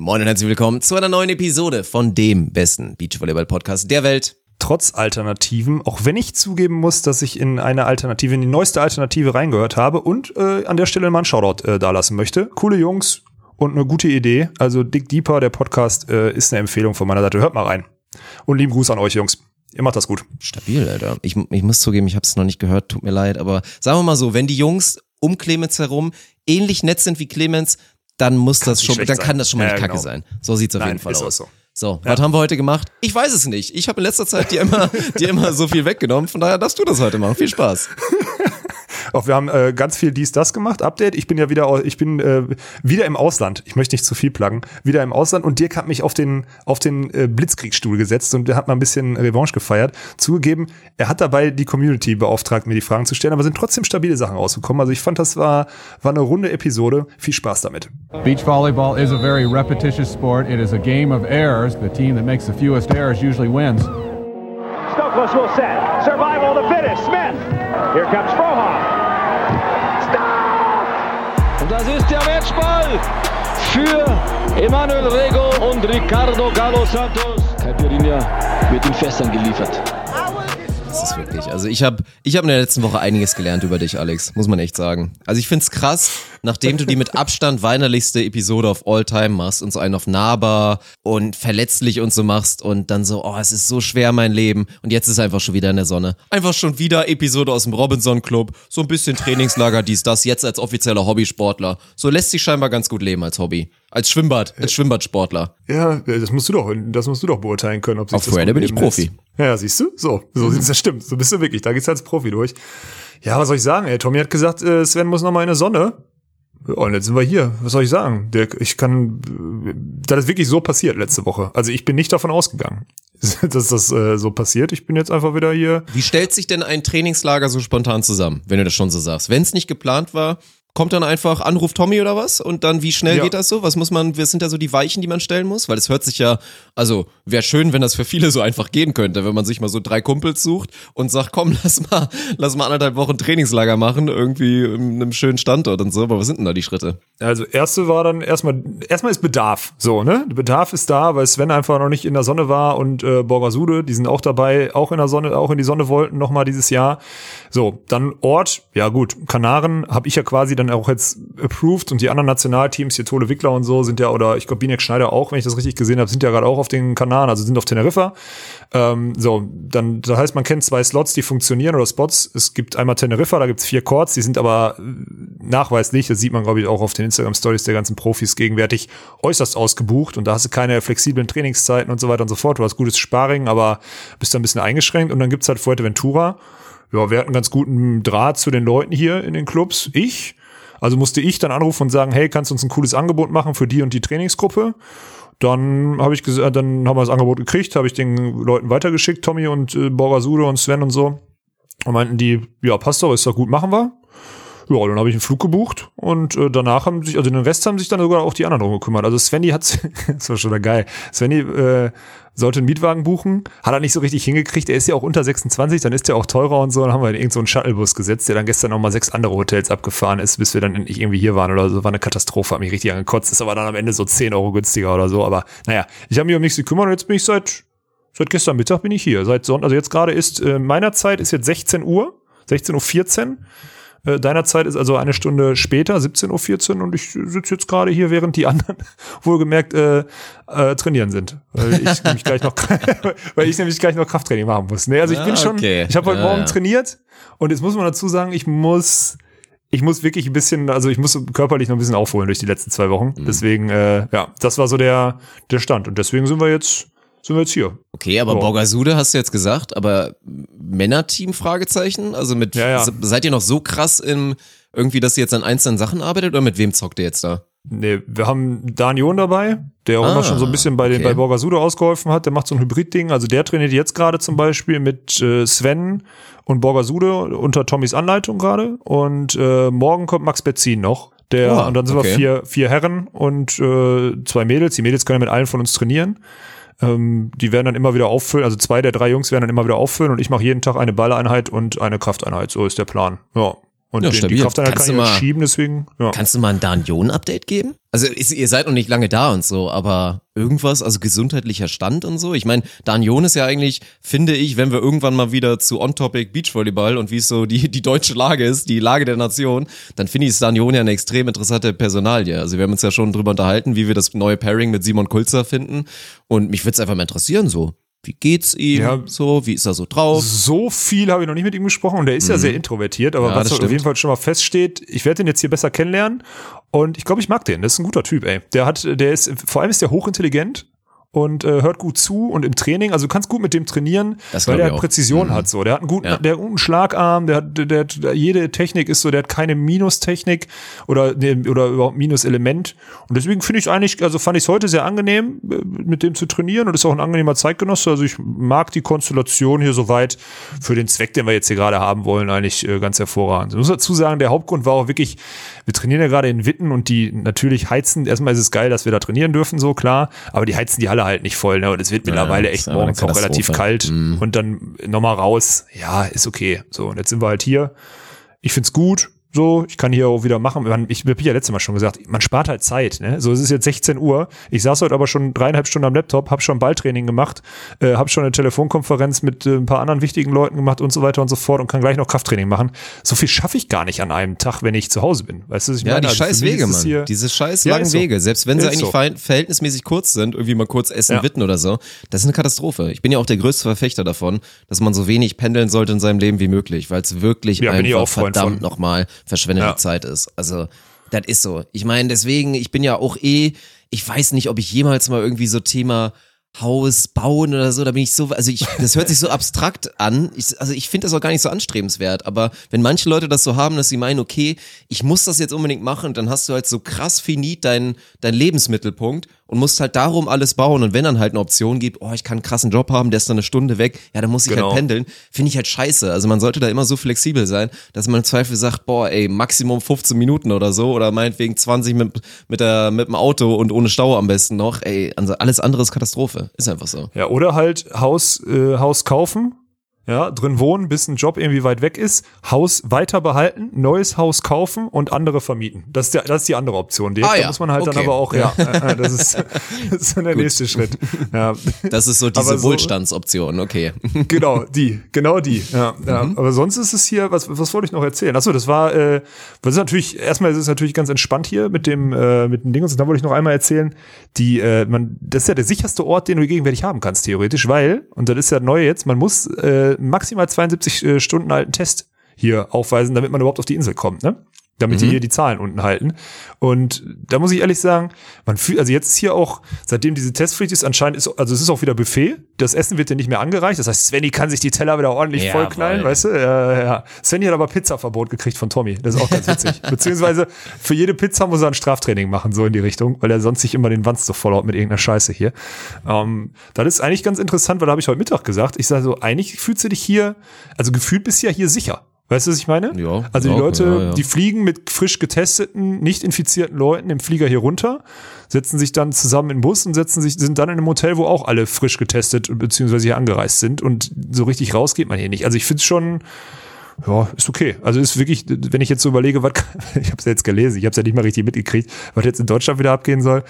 Moin und herzlich willkommen zu einer neuen Episode von dem besten Beachvolleyball-Podcast der Welt. Trotz Alternativen, auch wenn ich zugeben muss, dass ich in eine Alternative, in die neueste Alternative reingehört habe und äh, an der Stelle mal einen Shoutout äh, da lassen möchte. Coole Jungs und eine gute Idee. Also Dick Deeper, der Podcast, äh, ist eine Empfehlung von meiner Seite. Hört mal rein. Und lieben Gruß an euch, Jungs. Ihr macht das gut. Stabil, Alter. Ich, ich muss zugeben, ich habe es noch nicht gehört, tut mir leid, aber sagen wir mal so, wenn die Jungs um Clemens herum ähnlich nett sind wie Clemens, dann muss Kann's das schon, dann kann das schon mal sein. nicht Ja, kacke genau. sein. So sieht's auf Nein, jeden Fall aus. so. So, was haben wir heute gemacht? Ich weiß es nicht. Ich habe in letzter Zeit dir immer, dir immer so viel weggenommen. Von daher darfst du das heute machen. Viel Spaß. Auch wir haben äh, ganz viel dies, das gemacht. Update. Ich bin ja wieder, ich bin äh, wieder im Ausland. Ich möchte nicht zu viel pluggen. Wieder im Ausland. Und Dirk hat mich auf den, auf den äh, Blitzkriegsstuhl gesetzt und der hat mal ein bisschen Revanche gefeiert. Zugegeben, er hat dabei die Community beauftragt, mir die Fragen zu stellen, aber sind trotzdem stabile Sachen rausgekommen. Also ich fand, das war, war eine runde Episode. Viel Spaß damit. Beach volleyball is a very repetitious sport. It is a game of errors. The team that makes the fewest errors usually wins. Stokos will set. Survival of the fittest. Smith. Here comes Frohoff. Das ist der Matchball für Emanuel Rego und Ricardo Galo Santos. Caipirinha wird in Fässern geliefert. Das ist wirklich. Also ich habe ich hab in der letzten Woche einiges gelernt über dich, Alex. Muss man echt sagen. Also ich find's krass, nachdem du die mit Abstand weinerlichste Episode of all time machst und so einen auf nahbar und verletzlich und so machst und dann so, oh, es ist so schwer mein Leben und jetzt ist einfach schon wieder in der Sonne. Einfach schon wieder Episode aus dem Robinson Club, so ein bisschen Trainingslager, dies, das, jetzt als offizieller Hobbysportler. So lässt sich scheinbar ganz gut leben als Hobby. Als Schwimmbad, als Schwimmbadsportler. Ja, das musst du doch, das musst du doch beurteilen können, ob sich Auf das gut bin ich Profi. lässt. Ja, siehst du? So, so sieht's, das stimmt. So bist du wirklich. Da geht's als Profi durch. Ja, was soll ich sagen? Ey, Tommy hat gesagt, äh, Sven muss noch mal in der Sonne. Ja, Und jetzt sind wir hier. Was soll ich sagen? Dirk, ich kann, das ist wirklich so passiert letzte Woche. Also ich bin nicht davon ausgegangen, dass das äh, so passiert. Ich bin jetzt einfach wieder hier. Wie stellt sich denn ein Trainingslager so spontan zusammen, wenn du das schon so sagst? Wenn es nicht geplant war, kommt dann einfach Anruf Tommy oder was? Und dann, wie schnell Ja. geht das so? Was muss man, was sind da so die Weichen, die man stellen muss? Weil es hört sich ja, also wäre schön, wenn das für viele so einfach gehen könnte, wenn man sich mal so drei Kumpels sucht und sagt, komm, lass mal, lass mal anderthalb Wochen Trainingslager machen, irgendwie in einem schönen Standort und so. Aber was sind denn da die Schritte? Also erste war dann erstmal, erstmal ist Bedarf. So, ne? Bedarf ist da, weil Sven einfach noch nicht in der Sonne war und äh, Borgasude, die sind auch dabei, auch in der Sonne, auch in die Sonne wollten nochmal dieses Jahr. So, dann Ort, ja gut, Kanaren habe ich ja quasi dann auch jetzt approved und die anderen Nationalteams, hier Tole Wickler und so, sind ja, oder ich glaube Binek Schneider auch, wenn ich das richtig gesehen habe, sind ja gerade auch auf den Kanaren, also sind auf Teneriffa. Ähm, so, dann, das heißt, man kennt zwei Slots, die funktionieren oder Spots. Es gibt einmal Teneriffa, da gibt's vier Courts, die sind aber äh, nachweislich, das sieht man, glaube ich, auch auf den Instagram-Stories der ganzen Profis gegenwärtig, äußerst ausgebucht und da hast du keine flexiblen Trainingszeiten und so weiter und so fort. Du hast gutes Sparring, aber bist da ein bisschen eingeschränkt und dann gibt's halt Fuerteventura. Ja, wir hatten ganz guten Draht zu den Leuten hier in den Clubs. Ich. Also musste ich dann anrufen und sagen, hey, kannst du uns ein cooles Angebot machen für die und die Trainingsgruppe? Dann habe ich dann haben wir das Angebot gekriegt, habe ich den Leuten weitergeschickt, Tommy und äh, Borgasude und Sven und so. Und meinten die, ja, passt doch, ist doch gut, machen wir. Ja, dann habe ich einen Flug gebucht und äh, danach haben sich, also den Rest haben sich dann sogar auch die anderen drum gekümmert. Also Svenny hat, das war schon geil. Svenny äh, sollte einen Mietwagen buchen, hat er nicht so richtig hingekriegt. Er ist ja auch unter 26, dann ist der auch teurer und so. Dann haben wir in irgendeinen so Shuttlebus gesetzt, der dann gestern noch mal sechs andere Hotels abgefahren ist, bis wir dann endlich irgendwie hier waren oder so. War eine Katastrophe, hat mich richtig angekotzt. Ist aber dann am Ende so 10 Euro günstiger oder so. Aber naja, ich habe mich um nichts gekümmert und jetzt bin ich seit, seit gestern Mittag bin ich hier. Seit Sonntag, also jetzt gerade ist, äh, meiner Zeit ist jetzt 16 Uhr, 16.14 Uhr. Äh, Deiner Zeit ist also eine Stunde später, 17.14 Uhr und ich sitze jetzt gerade hier, während die anderen wohlgemerkt äh, äh, trainieren sind. Weil ich nämlich gleich noch weil ich nämlich gleich noch Krafttraining machen muss. Nee, also ich bin Ah, schon, okay. ich habe heute Ja, Morgen ja. trainiert und jetzt muss man dazu sagen, ich muss ich muss wirklich ein bisschen, also ich muss körperlich noch ein bisschen aufholen durch die letzten zwei Wochen. Mhm. Deswegen, äh, ja, das war so der, der Stand. Und deswegen sind wir jetzt, sind wir jetzt hier. Okay, aber Ja. Borgasude hast du jetzt gesagt, aber Männerteam Fragezeichen? Also mit Ja, ja. se- seid ihr noch so krass im irgendwie, dass ihr jetzt an einzelnen Sachen arbeitet oder mit wem zockt ihr jetzt da? Nee, wir haben Danion dabei, der auch Ah, immer schon so ein bisschen bei, den, okay. bei Borgasude ausgeholfen hat. Der macht so ein Hybrid-Ding. Also der trainiert jetzt gerade zum Beispiel mit äh, Sven und Borgasude unter Tommys Anleitung gerade. Und äh, morgen kommt Max Betzin noch. Der, Ah, und dann sind okay. wir vier, vier Herren und äh, zwei Mädels. Die Mädels können ja mit allen von uns trainieren. Ähm, die werden dann immer wieder auffüllen. Also zwei der drei Jungs werden dann immer wieder auffüllen und ich mache jeden Tag eine Balleinheit und eine Krafteinheit. So ist der Plan. Ja. Und Ja, den, die. Krafteinheit Kannst kann du ich mal- schieben, deswegen, ja. Kannst du mal ein Danion-Update geben? Also ist, ihr seid noch nicht lange da und so, aber irgendwas, also gesundheitlicher Stand und so. Ich meine, Danion ist ja eigentlich, finde ich, wenn wir irgendwann mal wieder zu On-Topic Beachvolleyball und wie es so die, die deutsche Lage ist, die Lage der Nation, dann finde ich Danion ja eine extrem interessante Personalie. Also wir haben uns ja schon drüber unterhalten, wie wir das neue Pairing mit Simon Kulzer finden und mich würde es einfach mal interessieren so. Wie geht's ihm? Ja. So, wie ist er so drauf? So viel habe ich noch nicht mit ihm gesprochen und der ist ja sehr introvertiert, aber Ja, was auf jeden Fall schon mal feststeht, ich werde den jetzt hier besser kennenlernen und ich glaube, ich mag den. Das ist ein guter Typ, ey. Der hat, der ist, vor allem ist der hochintelligent und äh, hört gut zu und im Training, also du kannst gut mit dem trainieren, Das weil der. Präzision Mhm. hat so. Der hat einen guten, Ja. der guten Schlagarm, der hat, der, der jede Technik ist so, der hat keine Minustechnik oder nee, oder überhaupt Minuselement und deswegen finde ich eigentlich, also fand ich es heute sehr angenehm, äh, mit dem zu trainieren und ist auch ein angenehmer Zeitgenosse. Also ich mag die Konstellation hier soweit für den Zweck, den wir jetzt hier gerade haben wollen, eigentlich äh, ganz hervorragend. Ich muss dazu sagen, der Hauptgrund war auch wirklich, wir trainieren ja gerade in Witten und die natürlich heizen. Erstmal ist es geil, dass wir da trainieren dürfen, so klar, aber die heizen die Halle halt nicht voll. Ne? Und es wird mittlerweile das echt morgens auch relativ kalt Mhm. und dann nochmal raus. Ja, ist okay. So, und jetzt sind wir halt hier. Ich find's gut. So, ich kann hier auch wieder machen. Man, ich habe ja letztes Mal schon gesagt, man spart halt Zeit. Ne? So, es ist jetzt 16 Uhr. Ich saß heute aber schon dreieinhalb Stunden am Laptop, habe schon Balltraining gemacht, äh, habe schon eine Telefonkonferenz mit äh, ein paar anderen wichtigen Leuten gemacht und so weiter und so fort und kann gleich noch Krafttraining machen. So viel schaffe ich gar nicht an einem Tag, wenn ich zu Hause bin. Weißt du, ich Ja, meine? die Also scheiß Wege, Mann. Diese scheiß Ja, langen ist so. Wege. Selbst wenn sie Ist eigentlich so. verhältnismäßig kurz sind, irgendwie mal kurz essen, Ja. witten oder so, das ist eine Katastrophe. Ich bin ja auch der größte Verfechter davon, dass man so wenig pendeln sollte in seinem Leben wie möglich, weil es wirklich Ja, bin ich einfach verdammt nochmal verschwendete Ja. Zeit ist. Also, das ist so. Ich meine, deswegen, ich bin ja auch eh, ich weiß nicht, ob ich jemals mal irgendwie so Thema Haus bauen oder so, da bin ich so, also ich, das hört sich so abstrakt an. Ich, also ich finde das auch gar nicht so anstrebenswert, aber wenn manche Leute das so haben, dass sie meinen, okay, ich muss das jetzt unbedingt machen, dann hast du halt so krass finit deinen dein Lebensmittelpunkt und musst halt darum alles bauen und wenn dann halt eine Option gibt, oh, ich kann einen krassen Job haben, der ist dann eine Stunde weg, ja, dann muss ich Genau. halt pendeln, finde ich halt scheiße. Also man sollte da immer so flexibel sein, dass man im Zweifel sagt, boah, ey, Maximum 15 Minuten oder so oder meinetwegen 20 mit, mit, der, mit dem Auto und ohne Stau am besten noch, ey, also alles andere ist Katastrophe. Ist einfach so. Ja, oder halt Haus, äh, Haus kaufen, ja, drin wohnen, bis ein Job irgendwie weit weg ist, Haus weiter behalten, neues Haus kaufen und andere vermieten. Das ist, der, das ist die andere Option. Die, Ah, da ja. muss man halt dann Okay. aber auch, ja, äh, äh, das ist, das ist dann der nächste Schritt. Ja. Das ist so diese so- Wohlstandsoption, okay. genau, die, genau die. Ja, ja. Aber sonst ist es hier, was, was wollte ich noch erzählen? Achso, das war, äh, das ist natürlich, erstmal ist es natürlich ganz entspannt hier mit dem, äh, mit dem Ding. Und dann wollte ich noch einmal erzählen, die, äh, man, das ist ja der sicherste Ort, den du gegenwärtig haben kannst, theoretisch, weil, und das ist ja neu jetzt, man muss äh, maximal 72 äh, Stunden alten Test hier aufweisen, damit man überhaupt auf die Insel kommt, ne? Damit die hier die Zahlen unten halten. Und da muss ich ehrlich sagen, man fühlt, also jetzt ist hier auch, seitdem diese Testpflicht ist, anscheinend ist, also es ist auch wieder Buffet. Das Essen wird dir nicht mehr angereicht. Das heißt, Svenny kann sich die Teller wieder ordentlich Ja, vollknallen, voll. weißt du? Ja, ja. Svenny hat aber Pizzaverbot gekriegt von Tommy. Das ist auch ganz witzig. Beziehungsweise für jede Pizza muss er ein Straftraining machen, so in die Richtung, weil er sonst sich immer den Wanst so vollhaut mit irgendeiner Scheiße hier. Ähm, das ist eigentlich ganz interessant, weil da habe ich heute Mittag gesagt, ich sage so, eigentlich fühlst du dich hier, also gefühlt bist du ja hier sicher. Weißt du, was ich meine? Ja, also die ja, Leute, ja, ja. die fliegen mit frisch getesteten, nicht infizierten Leuten im Flieger hier runter, setzen sich dann zusammen in den Bus und setzen sich, sind dann in einem Hotel, wo auch alle frisch getestet bzw. hier angereist sind und so richtig raus geht man hier nicht. Also ich finde es schon, ja, ist okay. Also ist wirklich, wenn ich jetzt so überlege, was, ich habe es jetzt gelesen, ich habe es ja nicht mal richtig mitgekriegt, was jetzt in Deutschland wieder abgehen soll.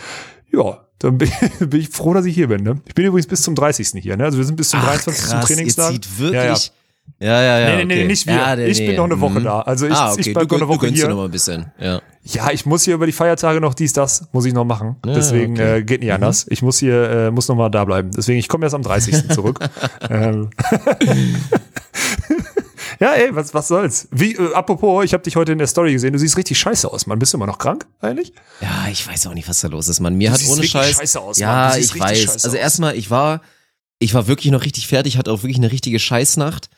Ja, dann bin, bin ich froh, dass ich hier bin. Ne? Ich bin übrigens bis zum 30. hier. Ne? Also wir sind bis zum 23. zum krass, ihr Trainingstag. zieht wirklich... Ja, ja. Ja, ja, ja. Nee, nee, nee, okay. nicht wir. Ja, Ich bin noch eine Woche mhm. da. Also ich- ah, ich okay. bleib du, noch eine Woche hier. noch mal ein bisschen. Ja. Ja, ich muss hier über die Feiertage noch dies, das, muss ich noch machen. Ja, Deswegen okay. Mhm. äh, geht nicht anders. Ich muss hier, äh, muss noch mal da bleiben. Deswegen, ich komme erst am 30. zurück. ähm. ja, ey, was, was soll's? Wie, äh, apropos, ich habe dich heute in der Story gesehen. Du siehst richtig scheiße aus, Mann. Bist du immer noch krank eigentlich? Ja, ich weiß auch nicht, was da los ist, Mann. Mir Du hat ohne Scheiß. scheiße aus, Mann. ja, ich weiß. Also erstmal, ich war, ich war wirklich noch richtig fertig, hatte auch wirklich eine richtige Scheißnacht.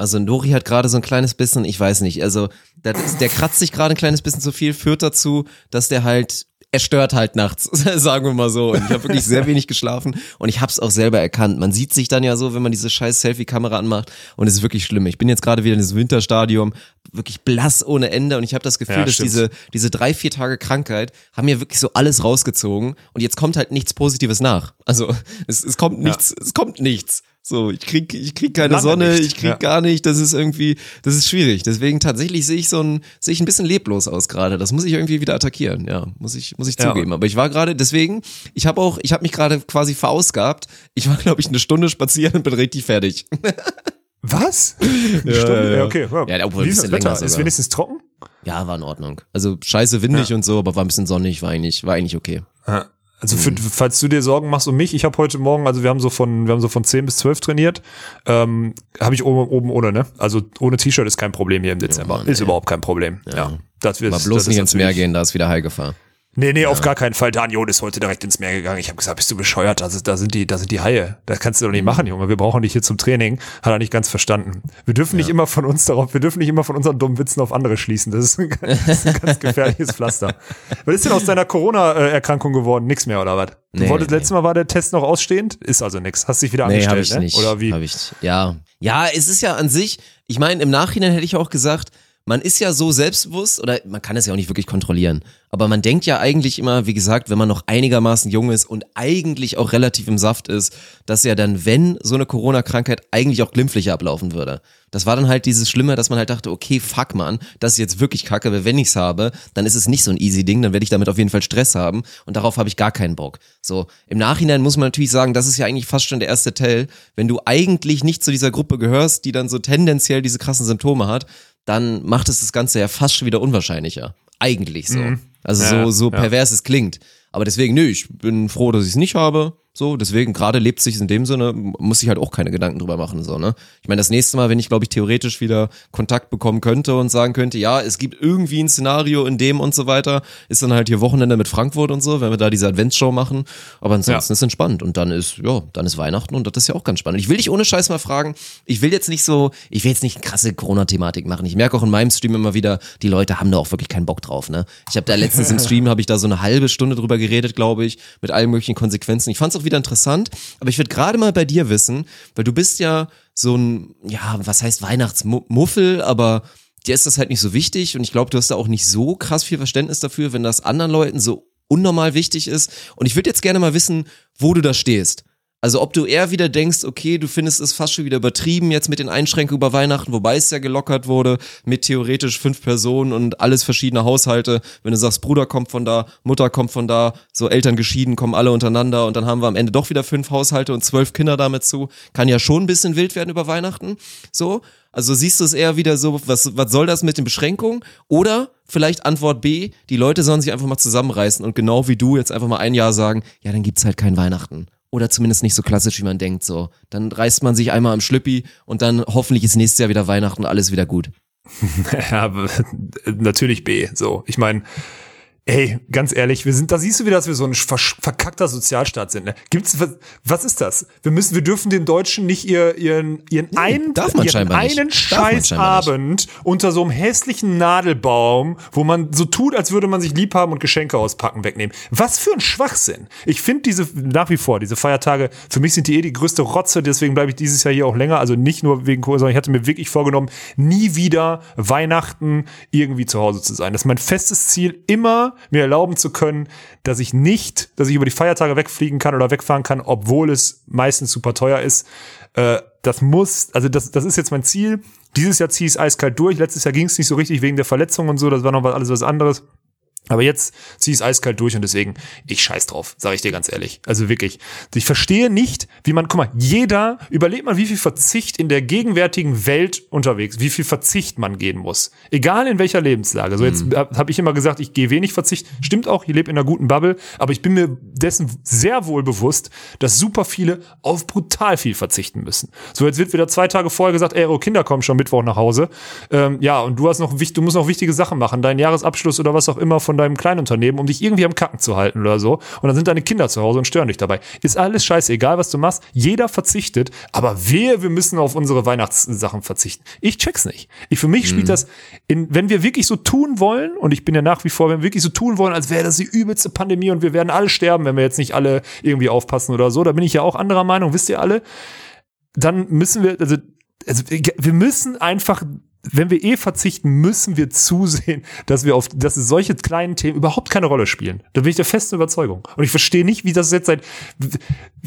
Also Nori hat gerade so ein kleines bisschen, ich weiß nicht, also ist, der kratzt sich gerade ein kleines bisschen zu viel, führt dazu, dass der halt er stört halt nachts, sagen wir mal so. Und ich habe wirklich sehr wenig geschlafen und ich habe es auch selber erkannt. Man sieht sich dann ja so, wenn man diese scheiß Selfie-Kamera anmacht und es ist wirklich schlimm. Ich bin jetzt gerade wieder in diesem Winterstadium, wirklich blass ohne Ende und ich habe das Gefühl, Ja, dass stimmt. diese, diese drei, vier Tage Krankheit haben mir wirklich so alles rausgezogen und jetzt kommt halt nichts Positives nach. Also es, es kommt nichts, es kommt nichts. So, ich krieg, ich krieg keine Lange Sonne, nicht, ich krieg ja. gar nicht. Das ist irgendwie, das ist schwierig. Deswegen tatsächlich sehe ich so ein, sehe ich ein bisschen leblos aus gerade. Das muss ich irgendwie wieder attackieren. Ja, muss ich, muss ich Ja. zugeben. Aber ich war gerade, deswegen, ich habe auch, ich habe mich gerade quasi verausgabt. Ich war, glaube ich, eine Stunde spazieren und bin richtig fertig. Was? Eine Stunde? Ja, okay. Ja, obwohl ein Wie ist das Wetter? Ist wenigstens trocken? Ja, war in Ordnung. Also scheiße windig und so, aber war ein bisschen sonnig, war eigentlich, war eigentlich okay. Ja. Also für, Mhm. falls du dir Sorgen machst um mich, ich habe heute Morgen, also wir haben so von, wir haben so von 10 bis 12 trainiert, ähm, habe ich oben, oben ohne, ne? Also ohne T-Shirt ist kein Problem hier im Dezember. Mann, ist ey. überhaupt kein Problem. Ja. Das wird, Mal bloß das nicht ins Meer gehen, da ist wieder Heilgefahr. Nee, nee, auf gar keinen Fall. Daniel ist heute direkt ins Meer gegangen. Ich habe gesagt, bist du bescheuert? Da, sind- da sind die, da sind die Haie. Das kannst du doch nicht machen, Junge. Wir brauchen dich hier zum Training. Hat er nicht ganz verstanden. Wir dürfen nicht immer von uns darauf, wir dürfen nicht immer von unseren dummen Witzen auf andere schließen. Das ist ein, das ist ein ganz gefährliches Pflaster. Was ist denn aus deiner Corona-Erkrankung geworden? Nix mehr, oder was? Du Nee, wolltest, nee. letztes Mal war der Test noch ausstehend? Ist also nix. Hast dich wieder Nee, angestellt, habe ich ne? nicht. Oder wie? Hab ich, ja. Ja, es ist ja an sich, ich meine, im Nachhinein hätte ich auch gesagt, man ist ja so selbstbewusst oder man kann es ja auch nicht wirklich kontrollieren. Aber man denkt ja eigentlich immer, wie gesagt, wenn man noch einigermaßen jung ist und eigentlich auch relativ im Saft ist, dass ja dann, wenn so eine Corona-Krankheit eigentlich auch glimpflicher ablaufen würde. Das war dann halt dieses Schlimme, dass man halt dachte, okay, fuck man, das ist jetzt wirklich kacke, weil wenn ich's habe, dann ist es nicht so ein easy Ding, dann werde ich damit auf jeden Fall Stress haben und darauf habe ich gar keinen Bock. So, im Nachhinein muss man natürlich sagen, das ist ja eigentlich fast schon der erste Tell, wenn du eigentlich nicht zu dieser Gruppe gehörst, die dann so tendenziell diese krassen Symptome hat, dann macht es das Ganze ja fast schon wieder unwahrscheinlicher. Eigentlich so. Also Ja, so, so ja. pervers es klingt. Aber deswegen, nö, ich bin froh, dass ich es nicht habe. So, deswegen gerade lebt sich in dem Sinne, muss ich halt auch keine Gedanken drüber machen. So, ne? Ich meine, das nächste Mal, wenn ich, glaube ich, theoretisch wieder Kontakt bekommen könnte und sagen könnte, ja, es gibt irgendwie ein Szenario in dem und so weiter, ist dann halt hier Wochenende mit Frankfurt und so, wenn wir da diese Adventsshow machen. Aber ansonsten Ja. ist entspannt. Und dann ist, ja, dann ist Weihnachten und das ist ja auch ganz spannend. Ich will dich ohne Scheiß mal fragen, ich will jetzt nicht so, ich will jetzt nicht krasse Corona-Thematik machen. Ich merke auch in meinem Stream immer wieder, die Leute haben da auch wirklich keinen Bock drauf, ne? Ich habe da letztens im Stream, habe ich da so eine halbe Stunde drüber geredet, glaube ich, mit allen möglichen Konsequenzen. Ich fand es auch wieder interessant, aber ich würde gerade mal bei dir wissen, weil du bist ja so ein, ja, was heißt Weihnachtsmuffel, aber dir ist das halt nicht so wichtig und ich glaube, du hast da auch nicht so krass viel Verständnis dafür, wenn das anderen Leuten so unnormal wichtig ist. Und ich würde jetzt gerne mal wissen, wo du da stehst. Also ob du eher wieder denkst, okay, du findest es fast schon wieder übertrieben jetzt mit den Einschränkungen über Weihnachten, wobei es ja gelockert wurde mit theoretisch fünf Personen und alles verschiedene Haushalte. Wenn du sagst, Bruder kommt von da, Mutter kommt von da, so Eltern geschieden, kommen alle untereinander und dann haben wir am Ende doch wieder fünf Haushalte und zwölf Kinder damit zu. Kann ja schon ein bisschen wild werden über Weihnachten. So. Also siehst du es eher wieder so, was, was soll das mit den Beschränkungen? Oder vielleicht Antwort B, die Leute sollen sich einfach mal zusammenreißen und genau wie du jetzt einfach mal ein Jahr sagen, ja, dann gibt's halt kein Weihnachten. Oder zumindest nicht so klassisch, wie man denkt, so. Dann reißt man sich einmal am Schlüppi und dann hoffentlich ist nächstes Jahr wieder Weihnachten und alles wieder gut. Ja, natürlich B. So, ich meine, ey, ganz ehrlich, wir sind, da siehst du wieder, dass wir so ein ver verkackter Sozialstaat sind. Ne? Gibt's was, was ist das? Wir müssen, wir dürfen den Deutschen nicht ihr, ihren, ihren einen, darf man ihren einen. Scheißabend unter so einem hässlichen Nadelbaum, wo man so tut, als würde man sich lieb haben und Geschenke auspacken, wegnehmen. Was für ein Schwachsinn. Ich finde diese, nach wie vor, diese Feiertage, für mich sind die eh die größte Rotze, deswegen bleibe ich dieses Jahr hier auch länger. Also nicht nur wegen Corona, sondern ich hatte mir wirklich vorgenommen, nie wieder Weihnachten irgendwie zu Hause zu sein. Das ist mein festes Ziel, immer mir erlauben zu können, dass ich nicht, dass ich über die Feiertage wegfliegen kann oder wegfahren kann, obwohl es meistens super teuer ist. Äh, das muss, also das, das ist jetzt mein Ziel. Dieses Jahr ziehe ich es eiskalt durch. Letztes Jahr ging es nicht so richtig wegen der Verletzung und so. Das war noch was- alles was anderes. Aber jetzt ziehe ich es eiskalt durch und deswegen, ich scheiß drauf, sage ich dir ganz ehrlich. Also wirklich. Ich verstehe nicht, wie man, guck mal, jeder, überlegt mal, wie viel Verzicht in der gegenwärtigen Welt unterwegs, wie viel Verzicht man gehen muss. Egal in welcher Lebenslage. So jetzt habe hab ich immer gesagt, ich gehe wenig Verzicht. Stimmt auch, ich lebe in einer guten Bubble, aber ich bin mir dessen sehr wohl bewusst, dass super viele auf brutal viel verzichten müssen. So, jetzt wird wieder zwei Tage vorher gesagt, ey, eure Kinder kommen schon Mittwoch nach Hause. Ähm, ja, und du hast noch, du musst noch wichtige Sachen machen, deinen Jahresabschluss oder was auch immer von deinem Kleinunternehmen, um dich irgendwie am Kacken zu halten oder so. Und dann sind deine Kinder zu Hause und stören dich dabei. Ist alles scheißegal, was du machst. Jeder verzichtet, aber wehe, wir müssen auf unsere Weihnachtssachen verzichten. Ich check's nicht. Ich, für mich spielt das, in, wenn wir wirklich so tun wollen, und ich bin ja nach wie vor, wenn wir wirklich so tun wollen, als wäre das die übelste Pandemie und wir werden alle sterben, wenn wir jetzt nicht alle irgendwie aufpassen oder so, da bin ich ja auch anderer Meinung, wisst ihr alle, dann müssen wir, also, also wir müssen einfach wenn wir eh verzichten, müssen wir zusehen, dass wir auf, dass solche kleinen Themen überhaupt keine Rolle spielen. Da bin ich der festen Überzeugung. Und ich verstehe nicht, wie das jetzt seit,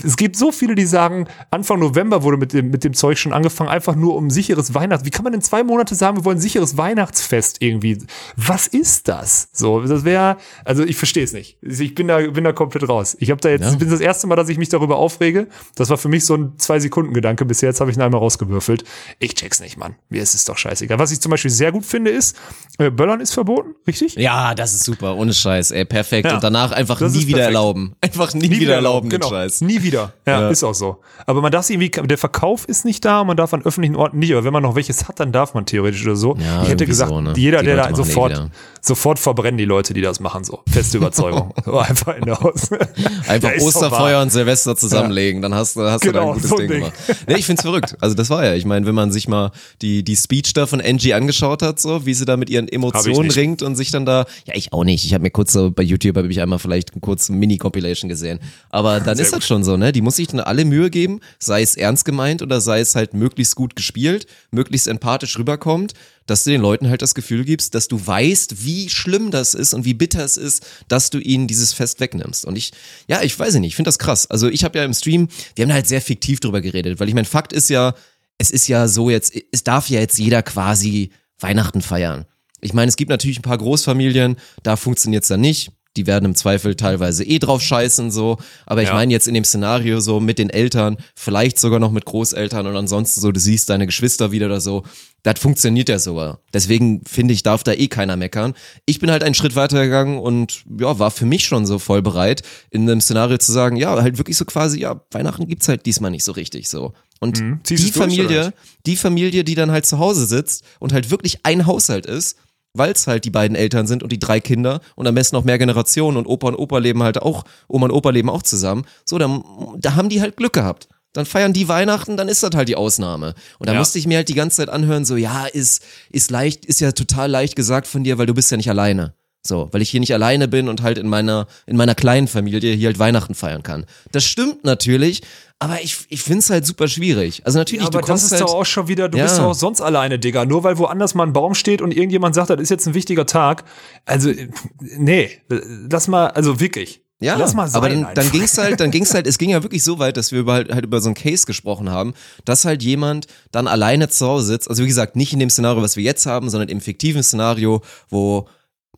es gibt so viele, die sagen, Anfang November wurde mit dem, mit dem Zeug schon angefangen, einfach nur um sicheres Weihnachts, wie kann man in zwei Monate sagen, wir wollen sicheres Weihnachtsfest irgendwie? Was ist das? So, das wäre, also ich verstehe es nicht. Ich bin da, bin da komplett raus. Ich habe da jetzt, ja. bin das erste Mal, dass ich mich darüber aufrege. Das war für mich so ein zwei Sekunden Gedanke. Bis jetzt habe ich ihn einmal rausgewürfelt. Ich check's nicht, Mann. Mir ist es doch scheiße scheißegal. Was ich zum Beispiel sehr gut finde, ist, äh, Böllern ist verboten, richtig? Ja, das ist super, ohne Scheiß, ey, perfekt. Ja, Und danach einfach nie wieder perfekt. erlauben. Einfach nie, nie wieder erlauben, genau. Scheiß. Nie wieder. Ja, ja, ist auch so. Aber man darf irgendwie, der Verkauf ist nicht da, man darf an öffentlichen Orten nicht, aber wenn man noch welches hat, dann darf man theoretisch oder so. Ja, ich hätte gesagt, so, ne? jeder, der da sofort, sofort verbrennen die Leute, die das machen, so. Feste Überzeugung. so, einfach in der Haus. Einfach Osterfeuer und Silvester zusammenlegen, dann hast, hast genau, du da ein genau, gutes so Ding, Ding gemacht. Nee, ich find's verrückt. Also das war ja, ich meine, wenn man sich mal die, die Speech da von Angie angeschaut hat, so wie sie da mit ihren Emotionen ringt und sich dann da, ja ich auch nicht, ich habe mir kurz so bei YouTube habe ich einmal vielleicht einen kurzen Mini-Compilation gesehen, aber dann Sehr ist gut. das schon so, ne, die muss sich dann alle Mühe geben, sei es ernst gemeint oder sei es halt möglichst gut gespielt, möglichst empathisch rüberkommt, dass du den Leuten halt das Gefühl gibst, dass du weißt, wie schlimm das ist und wie bitter es ist, dass du ihnen dieses Fest wegnimmst. Und ich, ja, ich weiß nicht, ich finde das krass. Also ich habe ja im Stream, wir haben halt sehr fiktiv drüber geredet, weil ich mein Fakt ist ja, es ist ja so jetzt, es darf ja jetzt jeder quasi Weihnachten feiern. Ich meine, es gibt natürlich ein paar Großfamilien, da funktioniert's dann nicht. Die werden im Zweifel teilweise eh drauf scheißen, so. Aber ich ja. meine jetzt in dem Szenario so mit den Eltern, vielleicht sogar noch mit Großeltern und ansonsten so, du siehst deine Geschwister wieder oder so. Das funktioniert ja sogar. Deswegen finde ich, darf da eh keiner meckern. Ich bin halt einen Schritt weiter gegangen und ja, war für mich schon so voll bereit, in einem Szenario zu sagen, ja, halt wirklich so quasi, ja, Weihnachten gibt's halt diesmal nicht so richtig so. Und mhm. die Familie, durch, die Familie, die dann halt zu Hause sitzt und halt wirklich ein Haushalt ist, weil es halt die beiden Eltern sind und die drei Kinder und am besten noch mehr Generationen und Opa und Opa leben halt auch, Oma und Opa leben auch zusammen. So, dann, da haben die halt Glück gehabt. Dann feiern die Weihnachten, dann ist das halt die Ausnahme. Und da ja. musste ich mir halt die ganze Zeit anhören, so, ja, ist, ist leicht, ist ja total leicht gesagt von dir, weil du bist ja nicht alleine. So, weil ich hier nicht alleine bin und halt in meiner, in meiner kleinen Familie hier halt Weihnachten feiern kann. Das stimmt natürlich, aber ich, ich finde es halt super schwierig. Also natürlich, ja, aber du das ist halt, doch auch schon wieder, du ja. bist doch auch sonst alleine, Digga. Nur weil woanders mal ein Baum steht und irgendjemand sagt, das ist jetzt ein wichtiger Tag. Also, nee, lass mal, also wirklich. Ja, Lass mal sein aber dann, dann ging es halt, dann ging es halt, es ging ja wirklich so weit, dass wir über, halt, halt über so einen Case gesprochen haben, dass halt jemand dann alleine zu Hause sitzt, also wie gesagt, nicht in dem Szenario, was wir jetzt haben, sondern im fiktiven Szenario, wo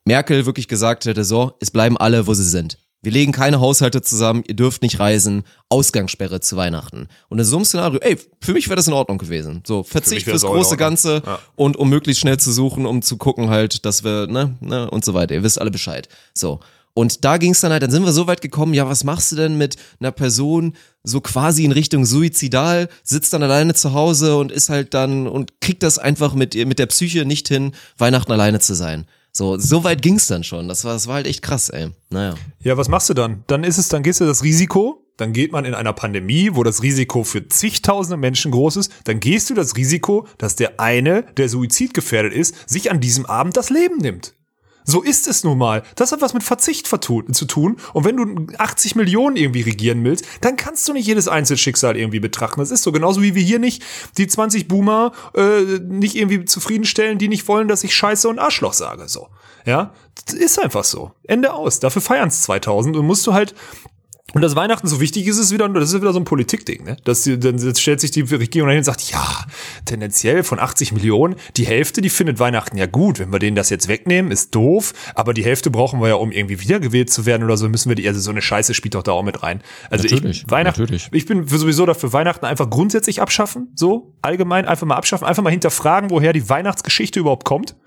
Merkel wirklich gesagt hätte, so, es bleiben alle, wo sie sind. Wir legen keine Haushalte zusammen, ihr dürft nicht reisen, Ausgangssperre zu Weihnachten. Und in so einem Szenario, ey, für mich wäre das in Ordnung gewesen. So, Verzicht für fürs große Ganze ja. und um möglichst schnell zu suchen, um zu gucken halt, dass wir, ne, ne, und so weiter. Ihr wisst alle Bescheid. So. Und da ging es dann halt, dann sind wir so weit gekommen, ja, was machst du denn mit einer Person so quasi in Richtung suizidal, sitzt dann alleine zu Hause und ist halt dann und kriegt das einfach mit, mit der Psyche nicht hin, Weihnachten alleine zu sein. So, so weit ging's dann schon. Das war, das war halt echt krass, ey. Naja. Ja, was machst du dann? Dann ist es, dann gehst du das Risiko, dann geht man in einer Pandemie, wo das Risiko für zigtausende Menschen groß ist, dann gehst du das Risiko, dass der eine, der suizidgefährdet ist, sich an diesem Abend das Leben nimmt. So ist es nun mal. Das hat was mit Verzicht zu tun. Und wenn du 80 Millionen irgendwie regieren willst, dann kannst du nicht jedes Einzelschicksal irgendwie betrachten. Das ist so. Genauso wie wir hier nicht die 20 Boomer äh, nicht irgendwie zufriedenstellen, die nicht wollen, dass ich Scheiße und Arschloch sage. So. Ja, das ist einfach so. Ende aus. Dafür feiern es 2000 und musst du halt und dass Weihnachten so wichtig ist, ist wieder, das ist wieder so ein Politikding, ne? Dass die, dann stellt sich die Regierung dahin und sagt, ja, tendenziell von 80 Millionen, die Hälfte, die findet Weihnachten ja gut. Wenn wir denen das jetzt wegnehmen, ist doof, aber die Hälfte brauchen wir ja, um irgendwie wiedergewählt zu werden oder so, müssen wir die, also so eine Scheiße spielt doch da auch mit rein. Also natürlich, ich, Weihnachten, natürlich. ich bin sowieso dafür, Weihnachten einfach grundsätzlich abschaffen, so, allgemein einfach mal abschaffen, einfach mal hinterfragen, woher die Weihnachtsgeschichte überhaupt kommt.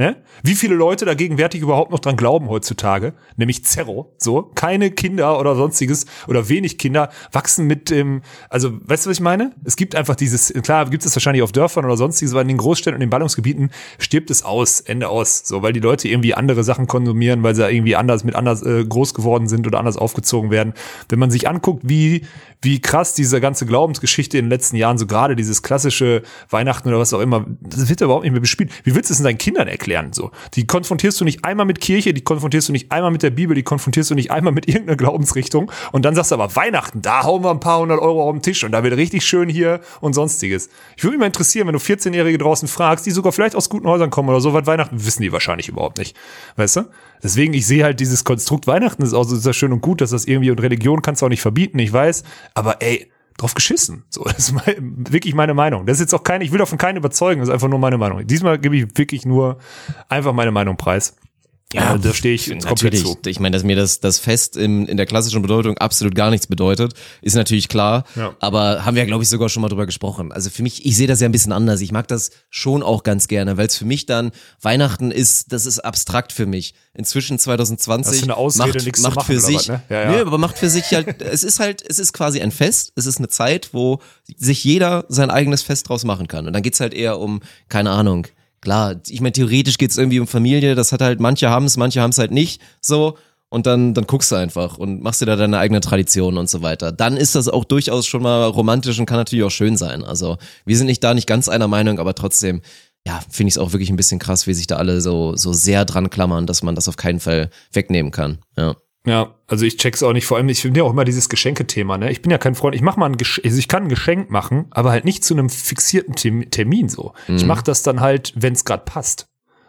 Ne? Wie viele Leute da gegenwärtig überhaupt noch dran glauben heutzutage? Nämlich Zerro. So, keine Kinder oder sonstiges oder wenig Kinder wachsen mit dem, also weißt du, was ich meine? Es gibt einfach dieses, klar gibt es wahrscheinlich auf Dörfern oder sonstiges, aber in den Großstädten und den Ballungsgebieten stirbt es aus, Ende aus. So, weil die Leute irgendwie andere Sachen konsumieren, weil sie irgendwie anders mit anders äh, groß geworden sind oder anders aufgezogen werden. Wenn man sich anguckt, wie, wie krass diese ganze Glaubensgeschichte in den letzten Jahren, so gerade dieses klassische Weihnachten oder was auch immer, das wird überhaupt nicht mehr bespielt. Wie willst du es denn deinen Kindern erklären? erklären. So, die konfrontierst du nicht einmal mit Kirche, die konfrontierst du nicht einmal mit der Bibel, die konfrontierst du nicht einmal mit irgendeiner Glaubensrichtung. Und dann sagst du aber Weihnachten, da hauen wir ein paar hundert Euro auf den Tisch und da wird richtig schön hier und sonstiges. Ich würde mich mal interessieren, wenn du 14-Jährige draußen fragst, die sogar vielleicht aus guten Häusern kommen oder so, was Weihnachten wissen die wahrscheinlich überhaupt nicht. Weißt du? Deswegen, ich sehe halt dieses Konstrukt Weihnachten ist auch so sehr schön und gut, dass das irgendwie und Religion kannst du auch nicht verbieten, ich weiß. Aber ey, drauf geschissen. So, das ist mein, wirklich meine Meinung. Das ist jetzt auch keine, ich will davon keinen überzeugen, das ist einfach nur meine Meinung. Diesmal gebe ich wirklich nur einfach meine Meinung preis. Ja, äh, da stehe ich komplett natürlich. zu. Ich meine, dass mir das, das Fest in, in der klassischen Bedeutung absolut gar nichts bedeutet, ist natürlich klar. Ja. Aber haben wir, glaube ich, sogar schon mal drüber gesprochen. Also für mich, ich sehe das ja ein bisschen anders. Ich mag das schon auch ganz gerne, weil es für mich dann Weihnachten ist, das ist abstrakt für mich. Inzwischen 2020 Das ist eine Ausrede, macht, macht machen, für sich, was, ne? Ja, ja. Nö, aber macht für sich halt, es ist halt, es ist quasi ein Fest. Es ist eine Zeit, wo sich jeder sein eigenes Fest draus machen kann. Und dann geht's halt eher um, keine Ahnung, klar, ich meine, theoretisch geht's irgendwie um Familie, das hat halt, manche haben's, manche haben's halt nicht, so. Und dann, dann guckst du einfach und machst dir da deine eigene Tradition und so weiter. Dann ist das auch durchaus schon mal romantisch und kann natürlich auch schön sein. Also, wir sind nicht da nicht ganz einer Meinung, aber trotzdem, ja, finde ich es auch wirklich ein bisschen krass, wie sich da alle so, so sehr dran klammern, dass man das auf keinen Fall wegnehmen kann. Ja. Ja, also ich check's auch nicht. Vor allem, ich finde ja auch immer dieses Geschenkethema, ne? Ich bin ja kein Freund, ich mach mal ein Geschenk, also ich kann ein Geschenk machen, aber halt nicht zu einem fixierten Termin so. Ich mach das dann halt, wenn's grad passt.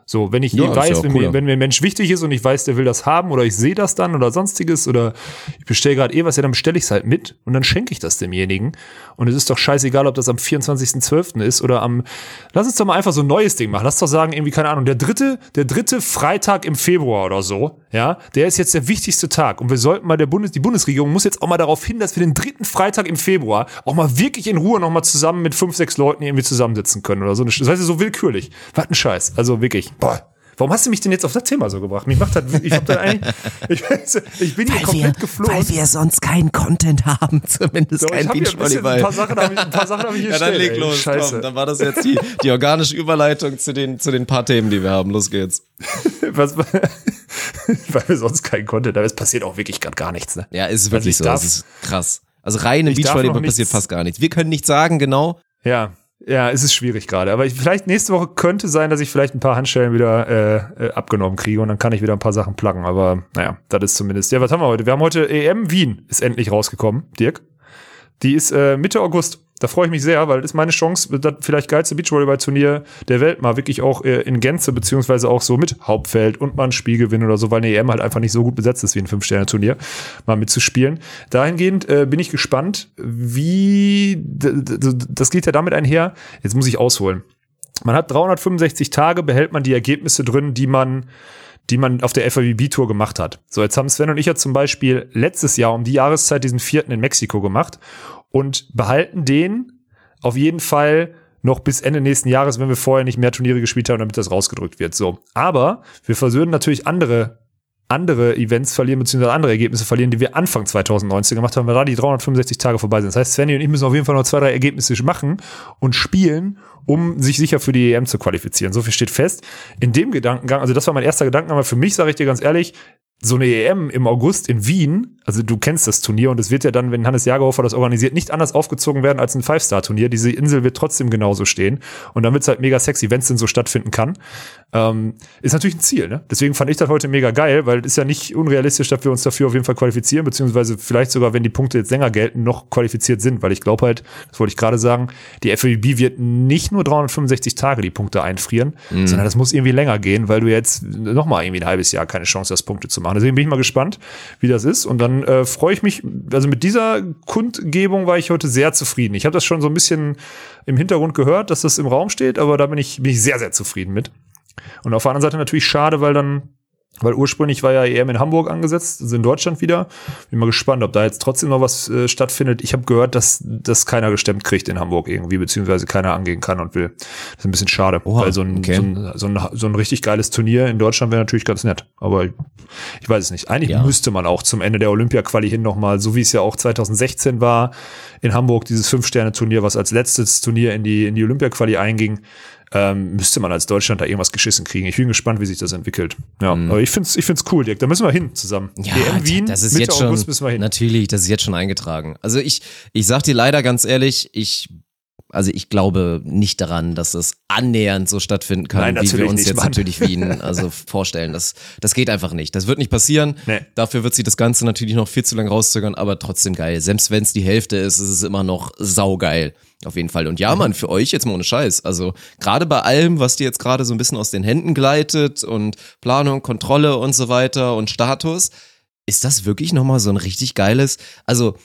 So, wenn ich Ja, weiß, wenn, mir, wenn mir ein Mensch wichtig ist und ich weiß, der will das haben oder ich sehe das dann oder sonstiges oder ich bestelle gerade eh was, ja, dann bestelle ich es halt mit und dann schenke ich das demjenigen. Und es ist doch scheißegal, ob das am 24.12. ist oder am, lass uns doch mal einfach so ein neues Ding machen. Lass doch sagen, irgendwie, keine Ahnung, der dritte, der dritte Freitag im Februar oder so, ja, der ist jetzt der wichtigste Tag. Und wir sollten mal der Bundes, die Bundesregierung muss jetzt auch mal darauf hin, dass wir den dritten Freitag im Februar auch mal wirklich in Ruhe noch mal zusammen mit fünf, sechs Leuten irgendwie zusammensitzen können oder so. Das heißt, so willkürlich. Was ein Scheiß. Also wirklich, boah. Warum hast du mich denn jetzt auf das Thema so gebracht? Mich macht das, ich hab da eigentlich, ich, weiß, ich bin hier komplett geflohen. weil wir sonst keinen Content haben, zumindest Doch, kein hier ein, ein paar Sachen habe ich, ein paar Sachen hab ich hier Ja, dann stehen, leg ey. los, Scheiße. komm, dann war das jetzt die, die organische Überleitung zu den, zu den paar Themen, die wir haben. Los geht's. Was, weil wir sonst keinen Content haben. Es passiert auch wirklich gerade gar nichts, ne? Ja, ist Also wirklich ich so. darf- Das ist krass. Also rein im Beachvolleyball passiert nichts- fast gar nichts. Wir können nicht sagen, genau. Ja. Ja, es ist schwierig gerade. Aber ich, vielleicht nächste Woche könnte sein, dass ich vielleicht ein paar Handstellen wieder äh, äh, abgenommen kriege und dann kann ich wieder ein paar Sachen pluggen. Aber naja, das ist zumindest. Ja, was haben wir heute? Wir haben heute EM Wien ist endlich rausgekommen, Dirk. Die ist äh, Mitte August. Da freue ich mich sehr, weil das ist meine Chance, das vielleicht geilste Beachvolleyball-Turnier der Welt mal wirklich auch äh, in Gänze, beziehungsweise auch so mit Hauptfeld und mal ein Spiel gewinnen oder so, weil eine EM halt einfach nicht so gut besetzt ist wie ein Fünf-Sterne-Turnier, mal mitzuspielen. Dahingehend äh, bin ich gespannt, wie das geht ja damit einher. Jetzt muss ich ausholen. Man hat 365 Tage, behält man die Ergebnisse drin, die man die man auf der FAWB-Tour gemacht hat. So, jetzt haben Sven und ich ja zum Beispiel letztes Jahr um die Jahreszeit diesen vierten in Mexiko gemacht und behalten den auf jeden Fall noch bis Ende nächsten Jahres, wenn wir vorher nicht mehr Turniere gespielt haben, damit das rausgedrückt wird. So. Aber wir versuchen natürlich andere andere Events verlieren, beziehungsweise andere Ergebnisse verlieren, die wir Anfang 2019 gemacht haben, weil da die 365 Tage vorbei sind. Das heißt, Svenny und ich müssen auf jeden Fall noch zwei, drei Ergebnisse machen und spielen, um sich sicher für die EM zu qualifizieren. So viel steht fest. In dem Gedankengang, also das war mein erster Gedankengang, aber für mich sage ich dir ganz ehrlich, so eine EM im August in Wien, also du kennst das Turnier und es wird ja dann, wenn Hannes Jagerhofer das organisiert, nicht anders aufgezogen werden als ein Five-Star-Turnier. Diese Insel wird trotzdem genauso stehen und dann wird's halt mega sexy, wenn es denn so stattfinden kann. Ähm, ist natürlich ein Ziel, ne? Deswegen fand ich das heute mega geil, weil es ist ja nicht unrealistisch, dass wir uns dafür auf jeden Fall qualifizieren, beziehungsweise vielleicht sogar, wenn die Punkte jetzt länger gelten, noch qualifiziert sind, weil ich glaube halt, das wollte ich gerade sagen, die FAWB wird nicht nur 365 Tage die Punkte einfrieren, sondern das muss irgendwie länger gehen, weil du jetzt noch mal irgendwie ein halbes Jahr keine Chance hast, Punkte zu machen. Deswegen bin ich mal gespannt, wie das ist und dann äh, freue ich mich, also mit dieser Kundgebung war ich heute sehr zufrieden. Ich habe das schon so ein bisschen im Hintergrund gehört, dass das im Raum steht, aber da bin ich, bin ich sehr, sehr zufrieden mit. Und auf der anderen Seite natürlich schade, weil dann, weil ursprünglich war ja EM in Hamburg angesetzt, also in Deutschland wieder. Bin mal gespannt, ob da jetzt trotzdem noch was äh, stattfindet. Ich habe gehört, dass das keiner gestemmt kriegt in Hamburg irgendwie, beziehungsweise keiner angehen kann und will. Das ist ein bisschen schade, Oha, weil so ein, okay. so, ein, so, ein, so ein richtig geiles Turnier in Deutschland wäre natürlich ganz nett. Aber ich, ich weiß es nicht. Eigentlich Ja. müsste man auch zum Ende der Olympia-Quali hin nochmal, so wie es ja auch 2016 war, in Hamburg, dieses Fünf-Sterne-Turnier, was als letztes Turnier in die, in die Olympia-Quali einging, ähm, müsste man als Deutschland da irgendwas geschissen kriegen. Ich bin gespannt, wie sich das entwickelt. Ja, aber ich find's, ich find's cool, Dirk. Da müssen wir hin zusammen. Ja, Wien, das ist Mitte jetzt schon, August müssen wir hin. natürlich, das ist jetzt schon eingetragen. Also ich, ich sag dir leider ganz ehrlich, ich also ich glaube nicht daran, dass das annähernd so stattfinden kann, Nein, wie wir uns nicht, jetzt Mann. natürlich Wien also vorstellen. Das, das geht einfach nicht. Das wird nicht passieren. Nee. Dafür wird sich das Ganze natürlich noch viel zu lange rauszögern, aber trotzdem geil. Selbst wenn es die Hälfte ist, ist es immer noch saugeil. Auf jeden Fall. Und ja. Mann, für euch jetzt mal ohne Scheiß. Also gerade bei allem, was dir jetzt gerade so ein bisschen aus den Händen gleitet und Planung, Kontrolle und so weiter und Status, ist das wirklich nochmal so ein richtig geiles, also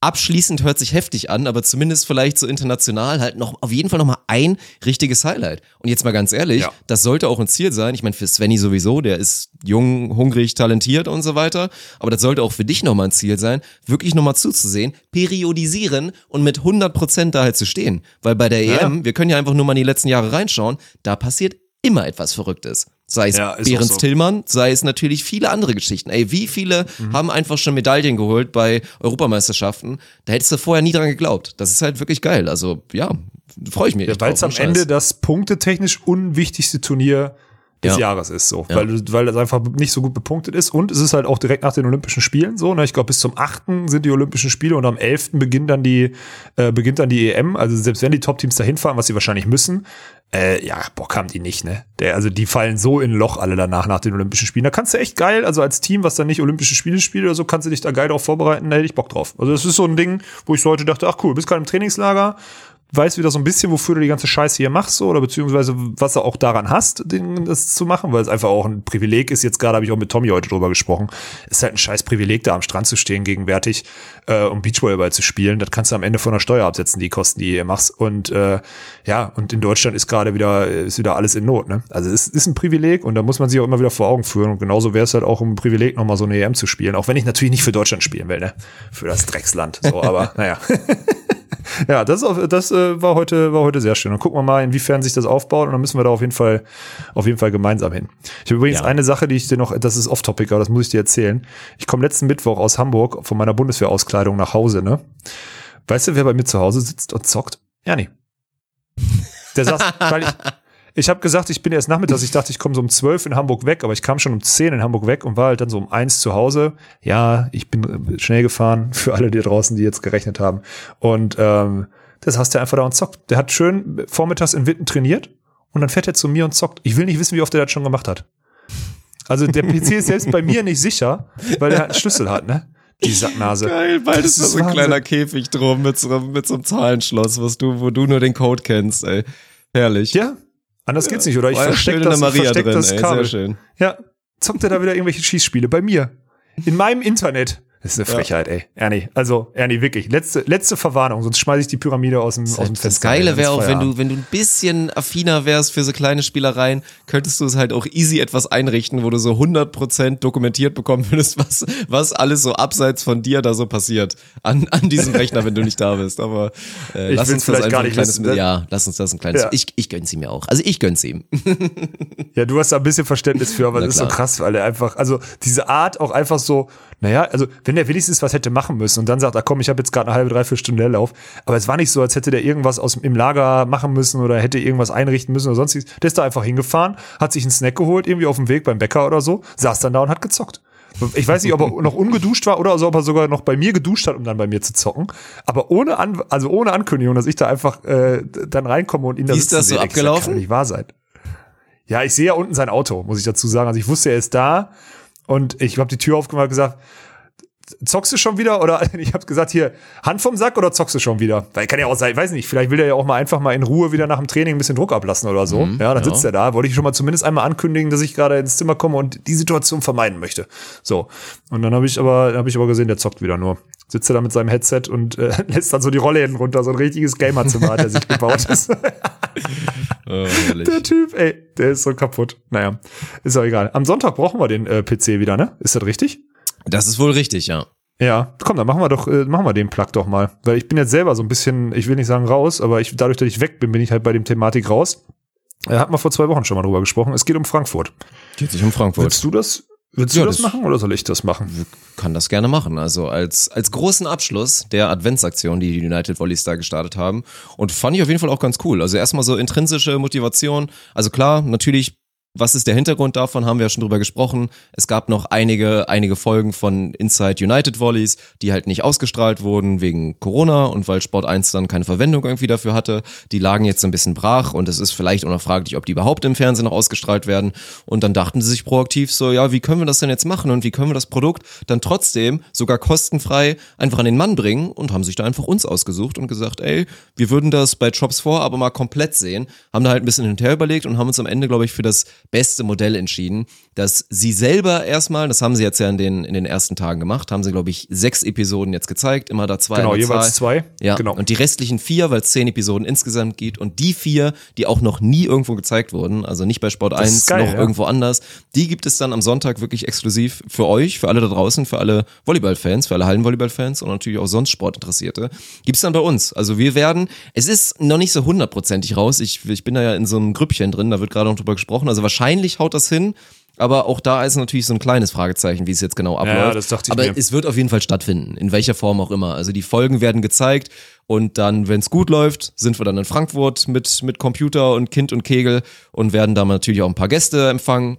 abschließend hört sich heftig an, aber zumindest vielleicht so international halt noch auf jeden Fall nochmal ein richtiges Highlight. Und jetzt mal ganz ehrlich, Ja. das sollte auch ein Ziel sein. Ich meine, für Svenny sowieso, der ist jung, hungrig, talentiert und so weiter. Aber das sollte auch für dich nochmal ein Ziel sein, wirklich nochmal zuzusehen, periodisieren und mit 100% da halt zu stehen. Weil bei der Ja. EM, wir können ja einfach nur mal in die letzten Jahre reinschauen, da passiert immer etwas Verrücktes. Sei es Ja, Behrens so. Tillmann, sei es natürlich viele andere Geschichten. Ey, wie viele Mhm. haben einfach schon Medaillen geholt bei Europameisterschaften? Da hättest du vorher nie dran geglaubt. Das ist halt wirklich geil. Also, ja, freue ich mich. Ja, weil es am ohne Ende Scheiß. das punktetechnisch unwichtigste Turnier des Ja. Jahres ist so, weil, weil es einfach nicht so gut bepunktet ist und es ist halt auch direkt nach den Olympischen Spielen so, ne? ich glaube bis zum 8. sind die Olympischen Spiele und am 11. beginnt dann die äh, beginnt dann die EM, also selbst wenn die Top-Teams dahin fahren, was sie wahrscheinlich müssen, äh, ja, Bock haben die nicht, ne? Der, also die fallen so in ein Loch alle danach nach den Olympischen Spielen. Da kannst du echt geil, also als Team, was dann nicht Olympische Spiele spielt oder so, kannst du dich da geil drauf vorbereiten, da hätte ich Bock drauf. Also das ist so ein Ding, wo ich so heute dachte, ach cool, bist gerade im Trainingslager, weißt wieder so ein bisschen, wofür du die ganze Scheiße hier machst, so, oder beziehungsweise was du auch daran hast, den, das zu machen, weil es einfach auch ein Privileg ist. Jetzt gerade habe ich auch mit Tommy heute drüber gesprochen. Es ist halt ein scheiß Privileg, da am Strand zu stehen, gegenwärtig, äh, um Beachvolleyball zu spielen. Das kannst du am Ende von der Steuer absetzen, die Kosten, die ihr machst. Und äh, ja, und in Deutschland ist gerade wieder, ist wieder alles in Not, ne? Also es ist ein Privileg und da muss man sich auch immer wieder vor Augen führen. Und genauso wäre es halt auch ein Privileg, nochmal so eine EM zu spielen. Auch wenn ich natürlich nicht für Deutschland spielen will, ne? Für das Drecksland. So, aber naja. Ja, das, das äh, war heute war heute sehr schön. Dann gucken wir mal, inwiefern sich das aufbaut und dann müssen wir da auf jeden Fall auf jeden Fall gemeinsam hin. Ich habe übrigens Ja. eine Sache, die ich dir noch, das ist off-topic, aber das muss ich dir erzählen. Ich komme letzten Mittwoch aus Hamburg von meiner Bundeswehrauskleidung nach Hause, ne? Weißt du, wer bei mir zu Hause sitzt und zockt? Ernie. Der saß, weil ich, ich habe gesagt, ich bin erst nachmittags, ich dachte, ich komme so um 12 in Hamburg weg, aber ich kam schon um 10 in Hamburg weg und war halt dann so um 1 zu Hause. Ja, ich bin äh, schnell gefahren, für alle die draußen, die jetzt gerechnet haben. Und ähm, das hast du einfach da und zockt. Der hat schön vormittags in Witten trainiert und dann fährt er zu mir und zockt. Ich will nicht wissen, wie oft er das schon gemacht hat. Also der PC ist selbst bei mir nicht sicher, weil er halt einen Schlüssel hat, ne? Die Sacknase. Geil, beides Das ist ist so ein Wahnsinn. kleiner Käfig drum mit so, mit so einem Zahlenschloss, was du, wo du nur den Code kennst, ey. Herrlich. Ja, anders geht's nicht, oder? Ich War ja versteck schön in das, Maria versteck drin, das ey, Kabel. sehr schön. Ja, zockt er da wieder irgendwelche Schießspiele bei mir. In meinem Internet. Das ist eine Frechheit, ey. Ernie, also Ernie, wirklich. Letzte, letzte Verwarnung, sonst schmeiße ich die Pyramide aus dem, aus dem Das Fenster. Geile wäre auch, wenn du, wenn du ein bisschen affiner wärst für so kleine Spielereien, könntest du es halt auch easy etwas einrichten, wo du so 100% dokumentiert bekommen würdest, was, was alles so abseits von dir da so passiert an, an diesem Rechner, wenn du nicht da bist. Aber äh, Ich lass uns das gar ein nicht kleines, wissen. ja, lass uns das ein kleines, Ja. ich, ich gönn's ihm ja auch. Also ich gönn's ihm. Ja, du hast da ein bisschen Verständnis für, aber das ist so krass, weil er einfach, also diese Art auch einfach so, naja, also wenn der wenigstens was hätte machen müssen und dann sagt, ah komm, ich habe jetzt gerade eine halbe, dreiviertel Stunde Leerlauf, aber es war nicht so, als hätte der irgendwas aus im Lager machen müssen oder hätte irgendwas einrichten müssen oder sonstiges. Der ist da einfach hingefahren, hat sich einen Snack geholt, irgendwie auf dem Weg beim Bäcker oder so, saß dann da und hat gezockt. Ich weiß nicht, ob er noch ungeduscht war oder so, ob er sogar noch bei mir geduscht hat, um dann bei mir zu zocken. Aber ohne, An also ohne Ankündigung, dass ich da einfach äh, dann reinkomme und ihn da Wie ist das so abgelaufen? kann nicht wahr sein. Ja, ich sehe ja unten sein Auto, muss ich dazu sagen. Also ich wusste, er ist da und ich habe die Tür aufgemacht und gesagt, zockst du schon wieder? Oder ich habe gesagt, hier, Hand vom Sack oder zockst du schon wieder? Weil kann ja auch sein, weiß nicht, vielleicht will er ja auch mal einfach mal in Ruhe wieder nach dem Training ein bisschen Druck ablassen oder so. ja, dann ja. sitzt er da. Wollte ich schon mal zumindest einmal ankündigen, dass ich gerade ins Zimmer komme und die Situation vermeiden möchte. So. Und dann habe ich aber, habe ich aber gesehen, der zockt wieder nur. Sitzt er da mit seinem Headset und äh, lässt dann so die Rollläden runter. So ein richtiges Gamerzimmer hat er sich gebaut. Oh. Der Typ, ey, der ist so kaputt. Naja, ist auch egal. Am Sonntag brauchen wir den äh, PC wieder, ne? Ist das richtig? Das ist wohl richtig, ja. Ja, komm, dann machen wir doch, äh, machen wir den Plug doch mal. Weil ich bin jetzt selber so ein bisschen, ich will nicht sagen raus, aber ich, dadurch, dass ich weg bin, bin ich halt bei dem Thematik raus. Er hat mal vor zwei Wochen schon mal drüber gesprochen. Es geht um Frankfurt. Geht sich um Frankfurt. Willst du das, willst Ja, du das, das- machen oder soll ich das machen? kann das gerne machen. Also als, als großen Abschluss der Adventsaktion, die die United Volleys da gestartet haben. Und fand ich auf jeden Fall auch ganz cool. Also erstmal so intrinsische Motivation. Also klar, natürlich Was ist der Hintergrund davon? Haben wir ja schon drüber gesprochen. Es gab noch einige, einige Folgen von Inside United Volleys, die halt nicht ausgestrahlt wurden wegen Corona und weil Sport 1 dann keine Verwendung irgendwie dafür hatte. Die lagen jetzt ein bisschen brach und es ist vielleicht auch noch fraglich, ob die überhaupt im Fernsehen noch ausgestrahlt werden. Und dann dachten sie sich proaktiv so, ja, wie können wir das denn jetzt machen und wie können wir das Produkt dann trotzdem sogar kostenfrei einfach an den Mann bringen und haben sich da einfach uns ausgesucht und gesagt, ey, wir würden das bei Chops vor, aber mal komplett sehen. Haben da halt ein bisschen hin und her überlegt und haben uns am Ende, glaube ich, für das beste Modell entschieden, dass sie selber erstmal, das haben sie jetzt ja in den, in den ersten Tagen gemacht, haben sie, glaube ich, sechs Episoden jetzt gezeigt, immer da zwei. Genau, jeweils Zahl. zwei. Ja, Genau. und die restlichen vier, weil es zehn Episoden insgesamt gibt und die vier, die auch noch nie irgendwo gezeigt wurden, also nicht bei Sport 1, ist geil, noch ja. irgendwo anders, die gibt es dann am Sonntag wirklich exklusiv für euch, für alle da draußen, für alle Volleyballfans, für alle Hallenvolleyballfans und natürlich auch sonst Sportinteressierte. Gibt's dann bei uns. Also wir werden, es ist noch nicht so hundertprozentig raus, ich, ich bin da ja in so einem Grüppchen drin, da wird gerade noch drüber gesprochen, also wahrscheinlich haut das hin, aber auch da ist natürlich so ein kleines Fragezeichen, wie es jetzt genau abläuft. das dachte ich Aber mir. es wird auf jeden Fall stattfinden, in welcher Form auch immer. Also die Folgen werden gezeigt und dann, wenn es gut läuft, sind wir dann in Frankfurt mit, mit Computer und Kind und Kegel und werden da natürlich auch ein paar Gäste empfangen.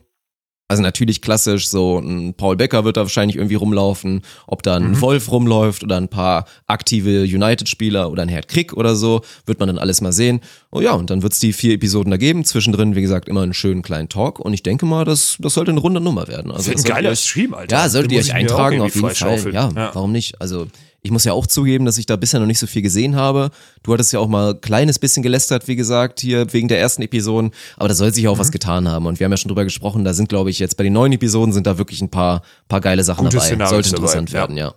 Also natürlich klassisch, so ein Paul Becker wird da wahrscheinlich irgendwie rumlaufen, ob da ein Wolf rumläuft oder ein paar aktive United-Spieler oder ein Herd Krieg oder so, wird man dann alles mal sehen. Oh ja, und dann wird's die vier Episoden da geben. Zwischendrin, wie gesagt, immer einen schönen kleinen Talk und ich denke mal, das, das sollte eine runde Nummer werden. Also Wird ein das solltet geiler ihr euch- Stream, Alter. Ja, solltet Den ihr euch eintragen, auf jeden Fall. Ja, Ja. warum nicht? Also ich muss ja auch zugeben, dass ich da bisher noch nicht so viel gesehen habe. Du hattest ja auch mal ein kleines bisschen gelästert, wie gesagt, hier wegen der ersten Episoden. Aber da soll sich auch Mhm. was getan haben. Und wir haben ja schon drüber gesprochen, da sind, glaube ich, jetzt bei den neuen Episoden sind da wirklich ein paar, paar geile Sachen Gute dabei. Szenarios Sollte dabei, interessant ja. werden, ja.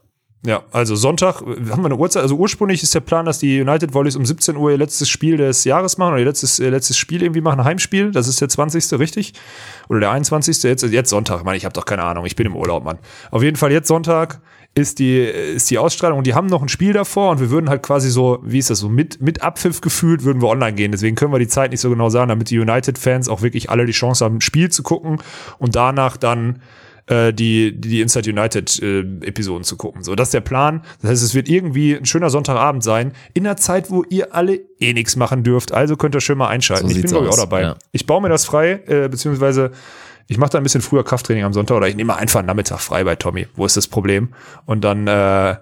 Ja, also Sonntag, äh, haben wir eine Uhrzeit? Also ursprünglich ist der Plan, dass die United Volleys um 17 Uhr ihr letztes Spiel des Jahres machen oder ihr letztes, ihr letztes Spiel irgendwie machen, ein Heimspiel. Das ist der 20. richtig? Oder der 21. Jetzt, jetzt Sonntag. Ich meine, ich habe doch keine Ahnung. Ich bin im Urlaub, Mann. Auf jeden Fall jetzt Sonntag ist die, ist die Ausstrahlung und die haben noch ein Spiel davor und wir würden halt quasi so, wie ist das so, mit, mit Abpfiff gefühlt, würden wir online gehen. Deswegen können wir die Zeit nicht so genau sagen, damit die United-Fans auch wirklich alle die Chance haben, ein Spiel zu gucken und danach dann äh, die, die Inside United äh, Episoden zu gucken. So, das ist der Plan. Das heißt, es wird irgendwie ein schöner Sonntagabend sein, in einer Zeit, wo ihr alle eh nichts machen dürft. Also könnt ihr schön mal einschalten. So ich bin, glaube ich, auch dabei. ja. Ich baue mir das frei, äh, beziehungsweise ich mache da ein bisschen früher Krafttraining am Sonntag oder ich nehme einfach einen Nachmittag frei bei Tommy. Wo ist das Problem? Und dann, äh,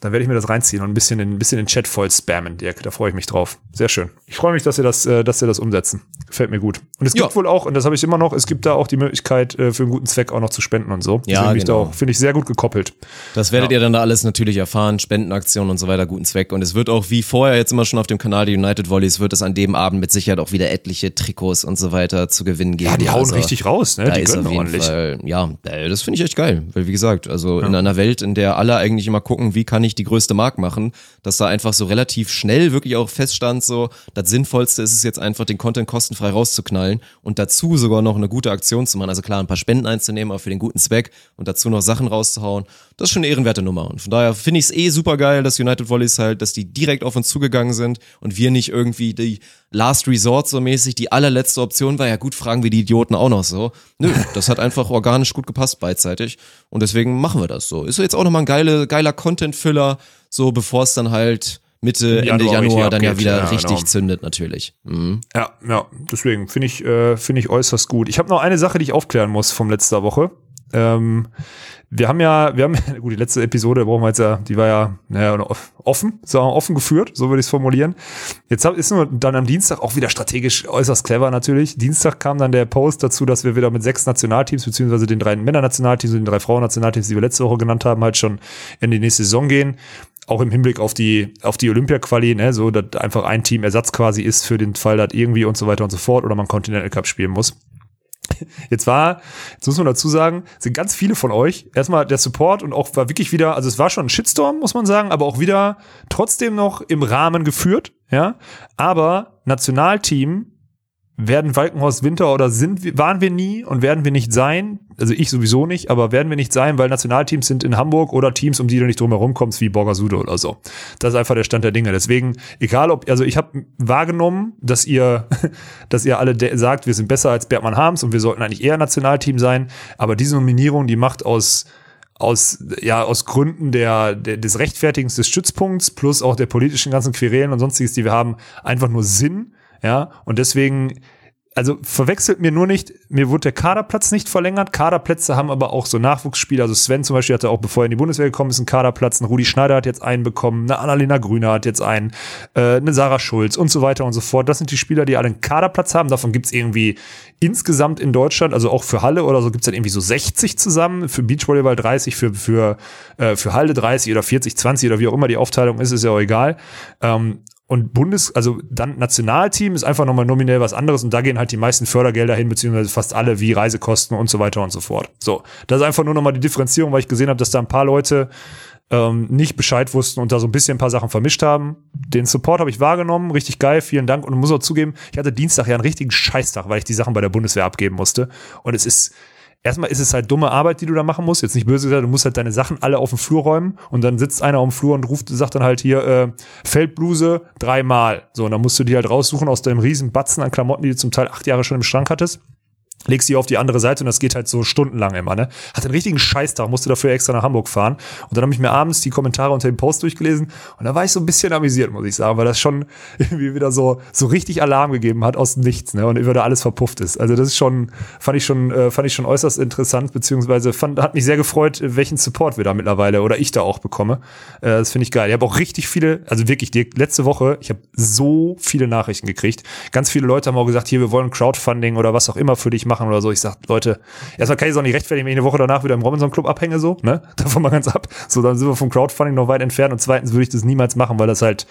dann werde ich mir das reinziehen und ein bisschen, in, ein bisschen den Chat voll spammen, Dirk. Da freue ich mich drauf. Sehr schön. Ich freue mich, dass ihr das, äh, dass ihr das umsetzen. Gefällt mir gut. Und es gibt Ja. wohl auch, und das habe ich immer noch, es gibt da auch die Möglichkeit, äh, für einen guten Zweck auch noch zu spenden und so. Ja, Deswegen genau. finde ich, sehr gut gekoppelt. Das werdet ihr dann da alles natürlich erfahren, Spendenaktionen und so weiter, guten Zweck. Und es wird auch wie vorher jetzt immer schon auf dem Kanal der United Volleys, wird es an dem Abend mit Sicherheit auch wieder etliche Trikots und so weiter zu gewinnen geben. Ja, die hauen Also, richtig raus, ne? Da Die ist gönnen auf jeden ordentlich. Fall, ja, äh, das finde ich echt geil. Weil wie gesagt, also in einer Welt, in der alle eigentlich immer gucken, wie kann ich die größte Mark machen, dass da einfach so relativ schnell wirklich auch feststand, so, das Sinnvollste ist es jetzt einfach, den Content kostenfrei rauszuknallen und dazu sogar noch eine gute Aktion zu machen. Also klar, ein paar Spenden einzunehmen, aber für den guten Zweck und dazu noch Sachen rauszuhauen. Das ist schon eine ehrenwerte Nummer. Und von daher finde ich es eh super geil, dass United Volleys halt, dass die direkt auf uns zugegangen sind und wir nicht irgendwie die Last Resort so mäßig, die allerletzte Option war. Ja gut, fragen wir die Idioten auch noch so. Nö, das hat einfach organisch gut gepasst beidseitig. Und deswegen machen wir das so. Ist jetzt auch nochmal ein geile, geiler Content-Füller, so bevor es dann halt Mitte, Ende Januar Januar dann ja wieder Ja, richtig genau. zündet natürlich. Mhm. Ja, ja, deswegen finde ich, äh, finde ich äußerst gut. Ich habe noch eine Sache, die ich aufklären muss vom letzter Woche. Ähm, wir haben ja, wir haben, gut, die letzte Episode brauchen wir jetzt ja, die war ja, naja, offen, so offen geführt, so würde ich es formulieren. Jetzt hab, ist nur dann am Dienstag auch wieder strategisch äußerst clever natürlich. Dienstag kam dann der Post dazu, dass wir wieder mit sechs Nationalteams, beziehungsweise den drei Männernationalteams und den drei Frauennationalteams, die wir letzte Woche genannt haben, halt schon in die nächste Saison gehen. Auch im Hinblick auf die, auf die Olympia-Quali, ne, so, dass einfach ein Team Ersatz quasi ist für den Fall, dass irgendwie und so weiter und so fort oder man Continental Cup spielen muss. Jetzt war, jetzt muss man dazu sagen, sind ganz viele von euch, erstmal der Support und auch war wirklich wieder, also es war schon ein Shitstorm, muss man sagen, aber auch wieder trotzdem noch im Rahmen geführt, ja. Aber Nationalteam werden Walkenhorst Winter oder sind waren wir nie und werden wir nicht sein, also ich sowieso nicht, aber werden wir nicht sein, weil Nationalteams sind in Hamburg oder Teams, um die du nicht drum herum kommst, wie Borgasude oder so. Das ist einfach der Stand der Dinge. Deswegen, egal ob, also ich habe wahrgenommen, dass ihr, dass ihr alle sagt, wir sind besser als Bergmann Harms und wir sollten eigentlich eher Nationalteam sein, aber diese Nominierung, die macht aus aus, ja, aus Gründen der, der, des Rechtfertigens des Stützpunkts plus auch der politischen ganzen Querelen und sonstiges, die wir haben, einfach nur Sinn, ja, und deswegen also verwechselt mir nur nicht, mir wurde der Kaderplatz nicht verlängert. Kaderplätze haben aber auch so Nachwuchsspieler. Also Sven zum Beispiel hatte auch, bevor er in die Bundeswehr gekommen ist, einen Kaderplatz. Ein Rudi Schneider hat jetzt einen bekommen. Eine Annalena Grüner hat jetzt einen. Äh, eine Sarah Schulz und so weiter und so fort. Das sind die Spieler, die alle einen Kaderplatz haben. Davon gibt's irgendwie insgesamt in Deutschland, also auch für Halle oder so, gibt's dann irgendwie so 60 zusammen. Für Beachvolleyball 30, für, für, äh, für Halle 30 oder 40, 20 oder wie auch immer die Aufteilung ist, ist ja auch egal. Ähm, und Bundes, also dann Nationalteam ist einfach nochmal nominell was anderes und da gehen halt die meisten Fördergelder hin, beziehungsweise fast alle wie Reisekosten und so weiter und so fort. So, das ist einfach nur nochmal die Differenzierung, weil ich gesehen habe, dass da ein paar Leute ähm, nicht Bescheid wussten und da so ein bisschen ein paar Sachen vermischt haben. Den Support habe ich wahrgenommen, richtig geil, vielen Dank. Und muss auch zugeben, ich hatte Dienstag ja einen richtigen Scheißtag, weil ich die Sachen bei der Bundeswehr abgeben musste. Und es ist, erstmal ist es halt dumme Arbeit, die du da machen musst. Jetzt nicht böse gesagt, du musst halt deine Sachen alle auf dem Flur räumen und dann sitzt einer auf dem Flur und ruft, sagt dann halt hier, äh, Feldbluse dreimal. So, und dann musst du die halt raussuchen aus deinem riesen Batzen an Klamotten, die du zum Teil acht Jahre schon im Schrank hattest legst die auf die andere Seite und das geht halt so stundenlang immer, ne? Hat einen richtigen Scheißtag, musste dafür extra nach Hamburg fahren. Und dann habe ich mir abends die Kommentare unter dem Post durchgelesen und da war ich so ein bisschen amüsiert, muss ich sagen, weil das schon irgendwie wieder so, so richtig Alarm gegeben hat aus Nichts, ne? Und immer da alles verpufft ist. Also das ist schon, fand ich schon, äh, fand ich schon äußerst interessant, beziehungsweise fand, hat mich sehr gefreut, welchen Support wir da mittlerweile oder ich da auch bekomme. Äh, das finde ich geil. Ich habe auch richtig viele, also wirklich, die letzte Woche, ich habe so viele Nachrichten gekriegt. Ganz viele Leute haben auch gesagt, hier, wir wollen Crowdfunding oder was auch immer für dich machen oder so. Ich sag, Leute, erstmal kann ich es auch nicht rechtfertigen, wenn ich eine Woche danach wieder im Robinson Club abhänge, so, ne? Davon mal ganz ab. So, dann sind wir vom Crowdfunding noch weit entfernt und zweitens würde ich das niemals machen, weil das halt,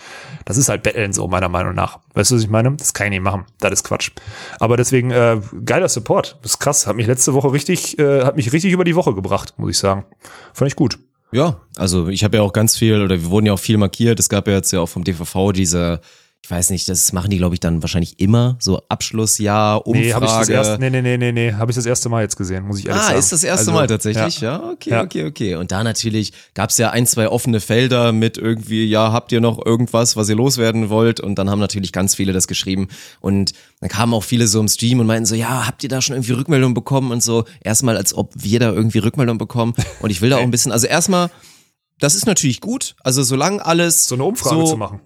das ist halt Betteln so, meiner Meinung nach. Weißt du, was ich meine? Das kann ich nicht machen. Das ist Quatsch. Aber deswegen, äh, geiler Support. Das ist krass. Hat mich letzte Woche richtig, äh, hat mich richtig über die Woche gebracht, muss ich sagen. Fand ich gut. Ja, also ich habe ja auch ganz viel, oder wir wurden ja auch viel markiert. Es gab ja jetzt ja auch vom DVV diese ich weiß nicht, das machen die, glaube ich, dann wahrscheinlich immer, so Abschlussjahr, Umfrage. Nee, habe ich das erste, nee, nee, nee, nee, nee, habe ich das erste Mal jetzt gesehen, muss ich ehrlich ah, sagen. Ah, ist das erste also, Mal tatsächlich? Ja, ja okay, ja. okay, okay. Und da natürlich gab es ja ein, zwei offene Felder mit irgendwie, ja, habt ihr noch irgendwas, was ihr loswerden wollt? Und dann haben natürlich ganz viele das geschrieben. Und dann kamen auch viele so im Stream und meinten so, ja, habt ihr da schon irgendwie Rückmeldung bekommen? Und so, erstmal, als ob wir da irgendwie Rückmeldung bekommen. Und ich will da auch ein bisschen, also erstmal, das ist natürlich gut. Also solange alles so eine Umfrage so, zu machen.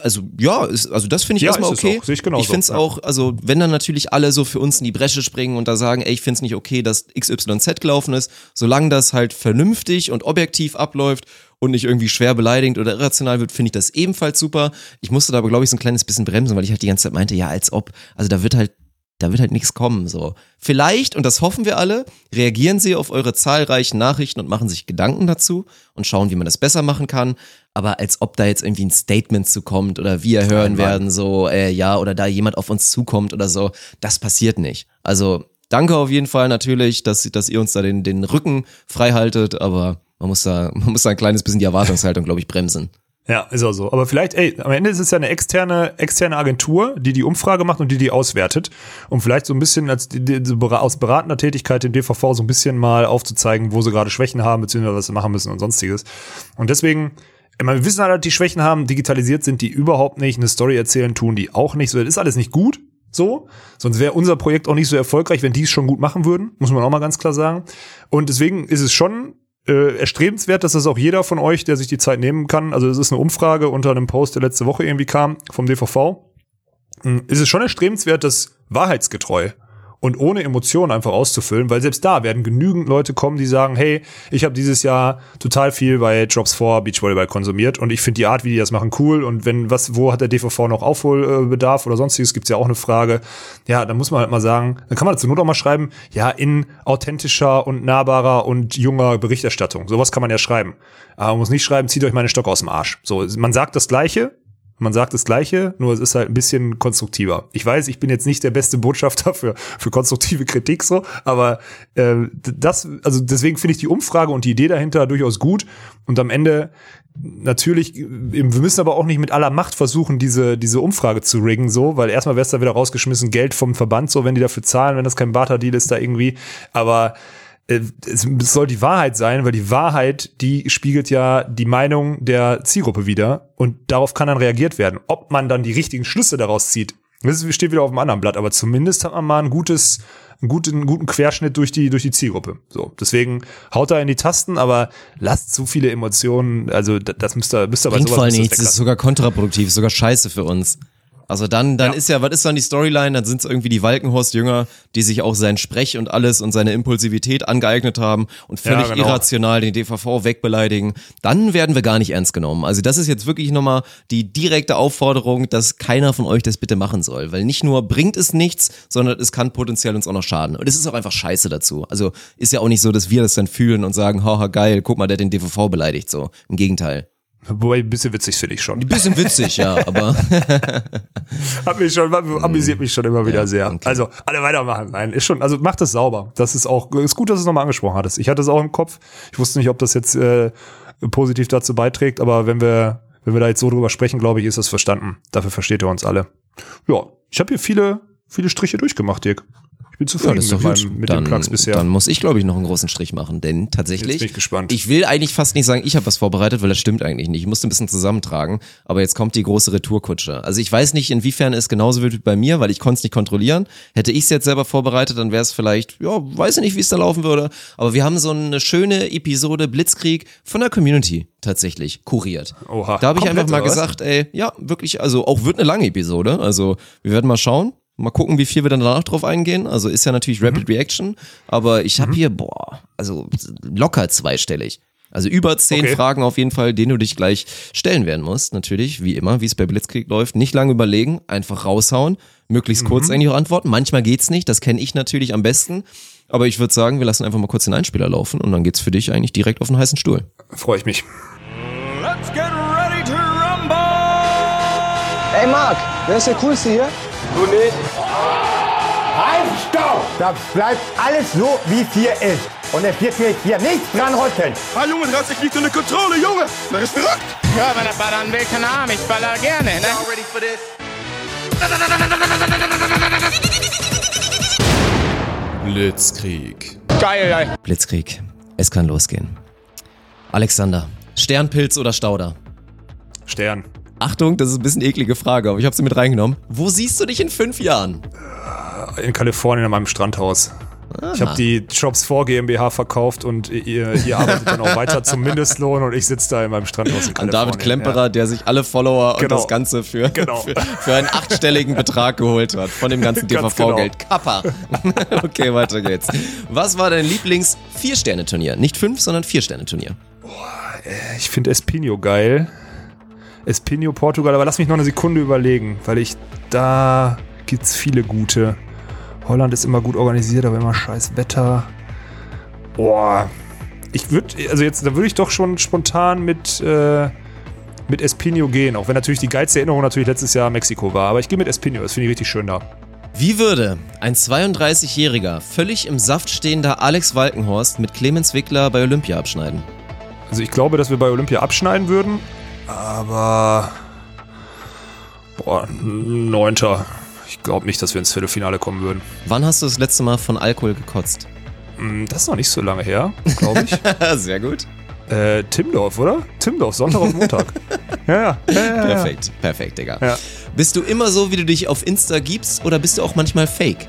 Also ja, ist, also das finde ich Ja, erstmal okay. auch. Ich. Ich finde es Ja. auch, also wenn dann natürlich alle so für uns in die Bresche springen und da sagen, ey, ich finde es nicht okay, dass XYZ gelaufen ist, solange das halt vernünftig und objektiv abläuft und nicht irgendwie schwer beleidigend oder irrational wird, finde ich das ebenfalls super. Ich musste da aber, glaube ich, so ein kleines bisschen bremsen, weil ich halt die ganze Zeit meinte, ja, als ob, also da wird halt da wird halt nichts kommen, so. Vielleicht, und das hoffen wir alle, reagieren sie auf eure zahlreichen Nachrichten und machen sich Gedanken dazu und schauen, wie man das besser machen kann. Aber als ob da jetzt irgendwie ein Statement zu kommt oder wir hören werden, so, äh, ja, oder da jemand auf uns zukommt oder so, das passiert nicht. Also, danke auf jeden Fall natürlich, dass, dass ihr uns da den, den Rücken frei haltet, aber man muss da, man muss da ein kleines bisschen die Erwartungshaltung, glaube ich, bremsen. Ja, ist auch so. Aber vielleicht, ey, am Ende ist es ja eine externe, externe Agentur, die die Umfrage macht und die die auswertet, um vielleicht so ein bisschen als aus beratender Tätigkeit den DVV so ein bisschen mal aufzuzeigen, wo sie gerade Schwächen haben, beziehungsweise was sie machen müssen und sonstiges. Und deswegen, meine, wir wissen alle, dass die Schwächen haben, digitalisiert sind die überhaupt nicht, eine Story erzählen tun die auch nicht. So, das ist alles nicht gut. So, sonst wäre unser Projekt auch nicht so erfolgreich, wenn die es schon gut machen würden, muss man auch mal ganz klar sagen. Und deswegen ist es schon äh, erstrebenswert, dass das auch jeder von euch, der sich die Zeit nehmen kann, also es ist eine Umfrage unter einem Post, der letzte Woche irgendwie kam vom DVV, mh, ist es schon erstrebenswert, das wahrheitsgetreu und ohne Emotionen einfach auszufüllen, weil selbst da werden genügend Leute kommen, die sagen, hey, ich habe dieses Jahr total viel bei Drops 4 Beachvolleyball konsumiert und ich finde die Art, wie die das machen, cool und wenn was, wo hat der DVV noch Aufholbedarf oder sonstiges, gibt's ja auch eine Frage. Ja, dann muss man halt mal sagen, dann kann man dazu Not auch mal schreiben, ja, in authentischer und nahbarer und junger Berichterstattung. Sowas kann man ja schreiben. Aber man muss nicht schreiben, zieht euch meine Stock aus dem Arsch. So, man sagt das Gleiche, man sagt das Gleiche, nur es ist halt ein bisschen konstruktiver. Ich weiß, ich bin jetzt nicht der beste Botschafter für, für konstruktive Kritik so, aber äh, das, also deswegen finde ich die Umfrage und die Idee dahinter durchaus gut. Und am Ende natürlich, wir müssen aber auch nicht mit aller Macht versuchen, diese, diese Umfrage zu riggen, so, weil erstmal wäre es da wieder rausgeschmissen, Geld vom Verband, so, wenn die dafür zahlen, wenn das kein Barter-Deal ist, da irgendwie. Aber es es soll die Wahrheit sein, weil die Wahrheit, die spiegelt ja die Meinung der Zielgruppe wieder und darauf kann dann reagiert werden. Ob man dann die richtigen Schlüsse daraus zieht, das steht wieder auf dem anderen Blatt, aber zumindest hat man mal ein gutes, einen guten, guten Querschnitt durch die, durch die Zielgruppe. So, deswegen haut da in die Tasten, aber lasst zu viele Emotionen, also das, das müsst ihr, müsst ihr bei Bringt sowas voll nichts, das ist sogar kontraproduktiv, ist sogar scheiße für uns. Also dann, dann Ja. ist ja, was ist dann die Storyline? Dann sind es irgendwie die Walkenhorst-Jünger, die sich auch seinen Sprech und alles und seine Impulsivität angeeignet haben und völlig Ja, genau. irrational den DVV wegbeleidigen. Dann werden wir gar nicht ernst genommen. Also das ist jetzt wirklich nochmal die direkte Aufforderung, dass keiner von euch das bitte machen soll. Weil nicht nur bringt es nichts, sondern es kann potenziell uns auch noch schaden. Und es ist auch einfach scheiße dazu. Also ist ja auch nicht so, dass wir das dann fühlen und sagen, haha geil, guck mal, der hat den DVV beleidigt. So, im Gegenteil. Wobei, ein bisschen witzig finde ich schon. Ein bisschen witzig, ja, aber Hat mich schon, amüsiert mich schon immer wieder Ja, sehr. okay. Also, alle weitermachen. Nein, ist schon, also macht das sauber. Das ist auch, ist gut, dass du es nochmal angesprochen hattest. Ich hatte es auch im Kopf. Ich wusste nicht, ob das jetzt äh, positiv dazu beiträgt, aber wenn wir, wenn wir da jetzt so drüber sprechen, glaube ich, ist das verstanden. Dafür versteht ihr uns alle. Ja, ich habe hier viele, viele Striche durchgemacht, Dirk. Bin Ja, zufrieden das ist doch mit, meinem, mit dann, den Plugs bisher. dann muss ich, glaube ich, noch einen großen Strich machen, denn tatsächlich. Jetzt bin ich gespannt. Ich will eigentlich fast nicht sagen, ich habe was vorbereitet, weil das stimmt eigentlich nicht. Ich musste ein bisschen zusammentragen, aber jetzt kommt die große Retourkutsche. Also ich weiß nicht, inwiefern es genauso wird wie bei mir, weil ich konnte es nicht kontrollieren. Hätte ich es jetzt selber vorbereitet, dann wäre es vielleicht, ja, weiß ich nicht, wie es da laufen würde. Aber wir haben so eine schöne Episode Blitzkrieg von der Community tatsächlich kuriert. Oha. Da habe ich einfach mal was? gesagt, ey, ja, wirklich, also auch wird eine lange Episode. Also wir werden mal schauen. Mal gucken, wie viel wir dann danach drauf eingehen. Also ist ja natürlich Rapid Reaction, aber ich habe hier, boah, also locker zweistellig. Also über zehn Okay. Fragen auf jeden Fall, denen du dich gleich stellen werden musst. Natürlich, wie immer, wie es bei Blitzkrieg läuft. Nicht lange überlegen, einfach raushauen. Möglichst kurz eigentlich auch antworten. Manchmal geht's nicht, das kenne ich natürlich am besten. Aber ich würde sagen, wir lassen einfach mal kurz den Einspieler laufen und dann geht's für dich eigentlich direkt auf den heißen Stuhl. Freue ich mich. Let's get ready to rumble! Ey Marc, wer ist der Coolste hier? Halt, stopp! Das bleibt alles so, wie es hier ist. Und es wird sich hier nichts dran rütteln. Ah, Junge, das hat sich nicht unter Kontrolle, Junge! Das ist verrückt! Ja, wenn er ballern will, keine Ahnung, ich baller gerne, ne? Blitzkrieg. Geil, ey. Blitzkrieg. Es kann losgehen. Alexander, Sternpilz oder Stauder? Stern. Achtung, das ist ein bisschen eklige Frage, aber ich habe sie mit reingenommen. Wo siehst du dich in fünf Jahren? In Kalifornien an meinem Strandhaus. Ich habe die Shops vor GmbH verkauft und ihr, ihr arbeitet dann auch weiter zum Mindestlohn und ich sitze da in meinem Strandhaus in An. David Klemperer, der sich alle Follower Genau. und das Ganze für, Genau. für, für einen achtstelligen Betrag geholt hat von dem ganzen Ganz DVV-Geld. Kappa. okay, weiter geht's. Was war dein Lieblings-Vier-Sterne-Turnier? Nicht fünf, sondern Vier-Sterne-Turnier. Ja. Ich finde Espinho geil. Espinho Portugal, aber lass mich noch eine Sekunde überlegen, weil ich da gibt's viele gute. Holland ist immer gut organisiert, aber immer scheiß Wetter. Boah. Ich würde, also jetzt, da würde ich doch schon spontan mit, äh, mit Espinho gehen, auch wenn natürlich die geilste Erinnerung natürlich letztes Jahr Mexiko war. Aber ich gehe mit Espinho, das finde ich richtig schön da. Wie würde ein 32-jähriger, völlig im Saft stehender Alex Walkenhorst mit Clemens Wickler bei Olympia abschneiden? Also ich glaube, dass wir bei Olympia abschneiden würden, aber boah, neunter. Ich glaube nicht, dass wir ins Viertelfinale kommen würden. Wann hast du das letzte Mal von Alkohol gekotzt? Hm, Das ist noch nicht so lange her, glaube ich. Sehr gut. äh, Timdorf, oder? Timdorf, Sonntag auf Montag. ja, ja, ja, ja, ja. Perfekt, perfekt, Digga. Ja. Bist du immer so, wie du dich auf Insta gibst oder bist du auch manchmal fake?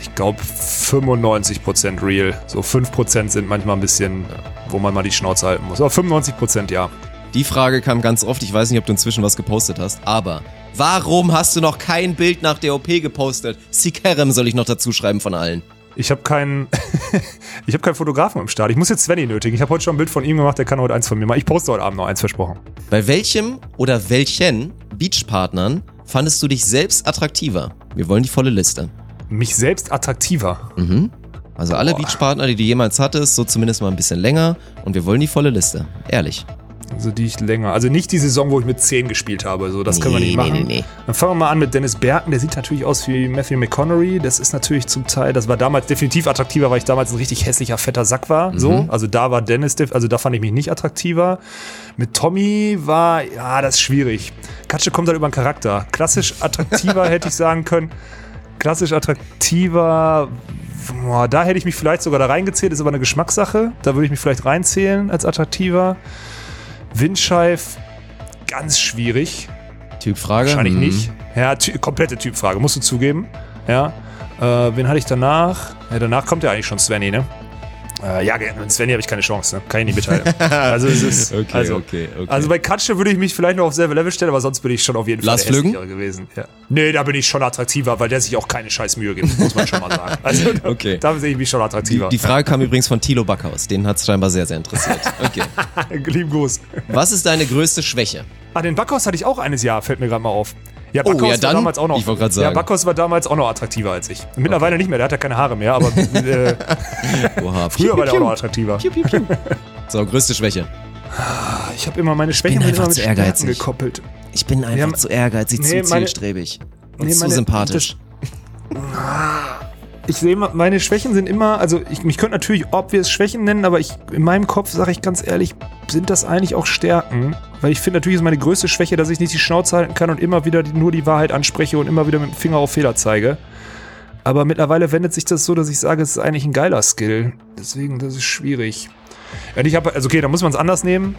Ich glaube 95% real. So 5% sind manchmal ein bisschen, wo man mal die Schnauze halten muss. Aber 95% ja. Die Frage kam ganz oft, ich weiß nicht, ob du inzwischen was gepostet hast, aber warum hast du noch kein Bild nach der OP gepostet? Sikerem soll ich noch dazu schreiben von allen. Ich habe keinen ich habe keinen Fotografen im Start. Ich muss jetzt Svenny nötigen. Ich habe heute schon ein Bild von ihm gemacht, der kann heute eins von mir machen. Ich poste heute Abend noch eins versprochen. Bei welchem oder welchen Beachpartnern fandest du dich selbst attraktiver? Wir wollen die volle Liste. Mich selbst attraktiver. Also alle Boah. Beachpartner, die du jemals hattest, so zumindest mal ein bisschen länger und wir wollen die volle Liste. Ehrlich. Also die ich länger. Also nicht die Saison, wo ich mit 10 gespielt habe. So, das können wir Nee, nicht nee, machen. nee, nee. Dann fangen wir mal an mit Dennis Berken. Der sieht natürlich aus wie Matthew McConaughey. Das ist natürlich zum Teil, das war damals definitiv attraktiver, weil ich damals ein richtig hässlicher, fetter Sack war. Mhm. So. Also da war Dennis, also da fand ich mich nicht attraktiver. Mit Tommy war, ja, das ist schwierig. Katsche kommt halt über den Charakter. Klassisch attraktiver hätte ich sagen können. Klassisch attraktiver. Boah, da hätte ich mich vielleicht sogar da reingezählt, ist aber eine Geschmackssache. Da würde ich mich vielleicht reinzählen als attraktiver. Windscheif, ganz schwierig. Typfrage? Wahrscheinlich Hm. nicht. Ja, ty komplette Typfrage, musst du zugeben. Ja. Äh, wen hatte ich danach? Ja, danach kommt ja eigentlich schon Svenny, ne? Äh, ja, mit Svenny habe ich keine Chance, ne? kann ich nicht mitteilen. Also es ist, Okay, also, okay, okay. also bei Katsche würde ich mich vielleicht noch auf selbe Level stellen, aber sonst bin ich schon auf jeden Fall Lars der gewesen. Ja. Nee, da bin ich schon attraktiver, weil der sich auch keine scheiß Mühe gibt, muss man schon mal sagen. Also da, Okay. da sehe ich mich schon attraktiver. Die Frage kam übrigens von Thilo Backhaus. Den hat es scheinbar sehr, sehr interessiert. Okay. Lieben Gruß. Was ist deine größte Schwäche? Ah, den Backhaus hatte ich auch eines Jahr, fällt mir gerade mal auf. Ja, Oh, Backhaus ja, war dann- damals auch noch. ich grad Ja, sagen. Backhaus war damals auch noch attraktiver als ich. Mittlerweile nicht mehr, der hat ja keine Haare mehr, aber äh, Oha. früher war der auch noch attraktiver. So, größte Schwäche. Ich habe immer meine Schwächen bin sind immer einfach mit zu Stärken ehrgeizig. gekoppelt. Ich bin einfach Ja, zu ehrgeizig, nee, zu meine- zielstrebig. Und nee, zu meine- sympathisch. Ich sehe, meine Schwächen sind immer, also ich, mich könnte natürlich obvious Schwächen nennen, aber ich, in meinem Kopf sage ich ganz ehrlich, sind das eigentlich auch Stärken? Weil ich finde, natürlich ist meine größte Schwäche, dass ich nicht die Schnauze halten kann und immer wieder die, nur die Wahrheit anspreche und immer wieder mit dem Finger auf Fehler zeige. Aber mittlerweile wendet sich das so, dass ich sage, es ist eigentlich ein geiler Skill. Deswegen, das ist schwierig. Und ich habe, also okay, da muss man es anders nehmen.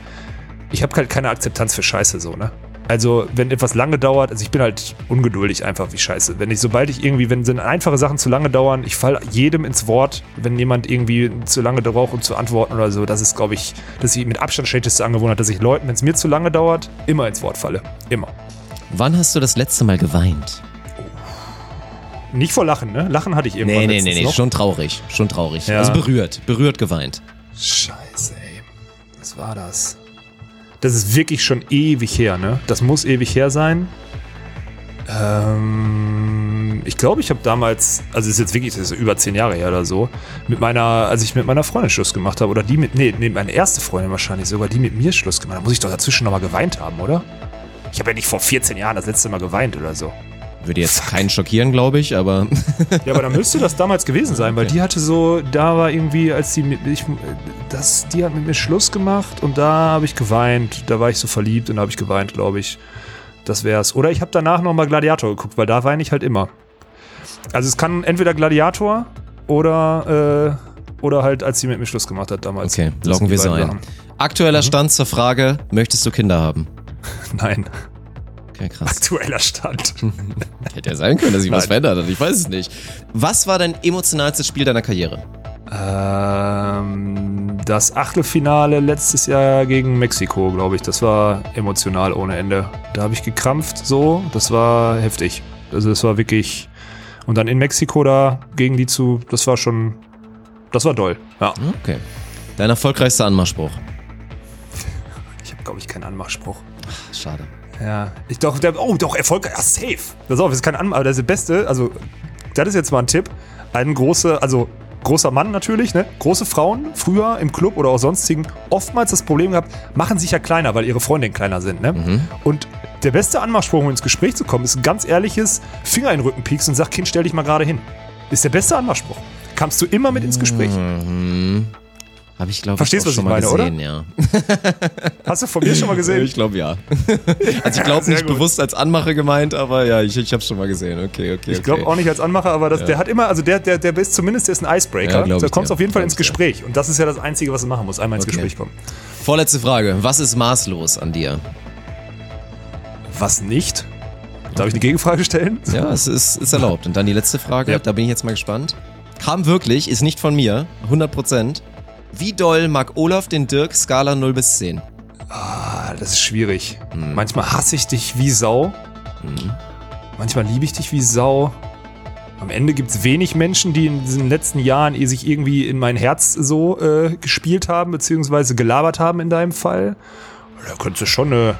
Ich habe halt keine Akzeptanz für Scheiße so, ne? Also, wenn etwas lange dauert, also ich bin halt ungeduldig einfach wie Scheiße. Wenn ich, sobald ich irgendwie, wenn sind einfache Sachen zu lange dauern, ich falle jedem ins Wort, wenn jemand irgendwie zu lange braucht, um zu antworten oder so. Das ist, glaube ich, das ist mit Abstand schlechteste Angewohnheit, dass ich Leuten, wenn es mir zu lange dauert, immer ins Wort falle. Immer. Wann hast du das letzte Mal geweint? Nicht vor Lachen, ne? Lachen hatte ich irgendwann Nee, nee, nee, nee, noch. schon traurig. Schon traurig. Ja. Also berührt. Berührt geweint. Scheiße, ey. Was war das? Das ist wirklich schon ewig her, ne? Das muss ewig her sein. Ähm, ich glaube, ich habe damals, also ist jetzt wirklich ist über zehn Jahre her oder so, mit meiner, als ich mit meiner Freundin Schluss gemacht habe, oder die mit, nee, nee, meine erste Freundin wahrscheinlich sogar, die mit mir Schluss gemacht hat, muss ich doch dazwischen nochmal geweint haben, oder? Ich habe ja nicht vor 14 Jahren das letzte Mal geweint oder so. Würde jetzt keinen schockieren, glaube ich, aber Ja, aber dann müsste das damals gewesen sein, weil die hatte so, da war irgendwie, als die mit, ich, das, die hat mit mir Schluss gemacht und da habe ich geweint. Da war ich so verliebt und da habe ich geweint, glaube ich. Das wär's. Oder ich habe danach nochmal Gladiator geguckt, weil da weine ich halt immer. Also es kann entweder Gladiator oder, äh, oder halt, als sie mit mir Schluss gemacht hat damals. okay, loggen wir so ein. Aktueller Stand zur Frage, möchtest du Kinder haben? Nein, Okay, krass. aktueller Stand. Hätte ja sein können, dass sich was verändert hat. Ich weiß es nicht. Was war dein emotionalstes Spiel deiner Karriere? Ähm, das Achtelfinale letztes Jahr gegen Mexiko, glaube ich. Das war emotional ohne Ende. Da habe ich gekrampft so. Das war heftig. Also das war wirklich. Und dann in Mexiko da gegen die zu. Das war schon. Das war doll. Ja. Okay. Dein erfolgreichster Anmachspruch? Ich habe, glaube ich, keinen Anmachspruch. Schade. Ja. Ich doch, der, oh, doch, erfolgreich. Ja, safe. Pass auf, das ist kein Anmach, aber das ist der beste. Also, das ist jetzt mal ein Tipp. Ein großer, also großer Mann natürlich, ne? Große Frauen, früher im Club oder auch sonstigen, oftmals das Problem gehabt, machen sich ja kleiner, weil ihre Freundinnen kleiner sind, ne? Und der beste Anmachspruch, um ins Gespräch zu kommen, ist ein ganz ehrliches Finger in den Rücken piekst und sag, Kind, stell dich mal gerade hin. Ist der beste Anmachspruch. Kamst du immer mit ins Gespräch. Mhm. Habe ich, glaube ich, Verstehst, auch was schon ich mal meine, oder? gesehen, ja. Hast du von mir schon mal gesehen? Ich glaube ja. Also ich glaube Sehr nicht gut. bewusst als Anmache gemeint, aber ja, ich, ich habe schon mal gesehen. Okay, okay. Ich glaube okay. auch nicht als Anmacher, aber das, der hat immer, also der, der, der ist zumindest der ist ein Icebreaker. Ja, da dir. auf jeden Fall ins. Gespräch. Und das ist ja das Einzige, was du machen musst, einmal ins Okay. Gespräch kommen. Vorletzte Frage. Was ist maßlos an dir? Was nicht? Darf ich eine Gegenfrage stellen? Ja, es ist, ist erlaubt. Und dann die letzte Frage, Ja. da bin ich jetzt mal gespannt. Kam wirklich, ist nicht von mir, 100%. Wie doll mag Olaf den Dirk Skala 0 bis 10? Ah, das ist schwierig. Hm. Manchmal hasse ich dich wie Sau. Manchmal liebe ich dich wie Sau. Am Ende gibt es wenig Menschen, die in diesen letzten Jahren eh sich irgendwie in mein Herz so äh, gespielt haben, beziehungsweise gelabert haben in deinem Fall. Da könntest du schon eine.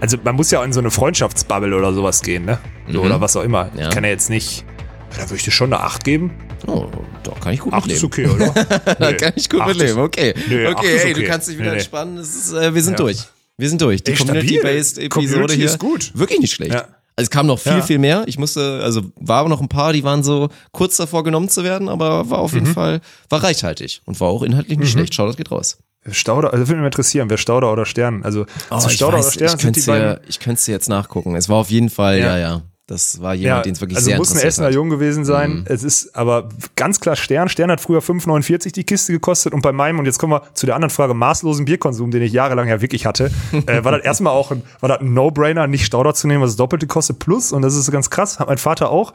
Also man muss ja in so eine Freundschaftsbubble oder sowas gehen, ne? Mhm. Oder was auch immer. Ja. Ich kann ja jetzt nicht. Da würde ich dir schon eine 8 geben. Oh, doch, kann ich gut 8 ist mitleben. okay, oder? Da Nee, kann ich gut ist- mitleben, okay. Nee, okay, ist ey, du okay. kannst dich wieder entspannen. Es ist, äh, wir sind Ja. durch. Wir sind durch. Die Ey, stabil. Community-based Episode Community hier. ist gut. Wirklich nicht schlecht. Ja. Also es kam noch viel, Ja. viel mehr. Ich musste, also war aber noch ein paar, die waren so kurz davor genommen zu werden, aber war auf Mhm. jeden Fall, war reichhaltig und war auch inhaltlich nicht schlecht. Schau, das geht raus. Stauder, also würde mich interessieren, wer Stauder oder Stern. Also Oh, zu ich Stauder weiß, oder Stern ich sind die beiden. ich könnte dir jetzt nachgucken. Es war auf jeden Fall, ja, Ja. ja. Das war jemand, den es wirklich also sehr muss ein Essener hat. Mhm. Jung gewesen sein. Es ist aber ganz klar Stern. Stern hat früher 5,49 die Kiste gekostet und bei meinem, und jetzt kommen wir zu der anderen Frage, maßlosen Bierkonsum, den ich jahrelang ja wirklich hatte, äh, war das erstmal auch ein, war das ein No-Brainer, nicht Stauder zu nehmen, was das Doppelte kostet, plus, und das ist ganz krass, hat mein Vater auch,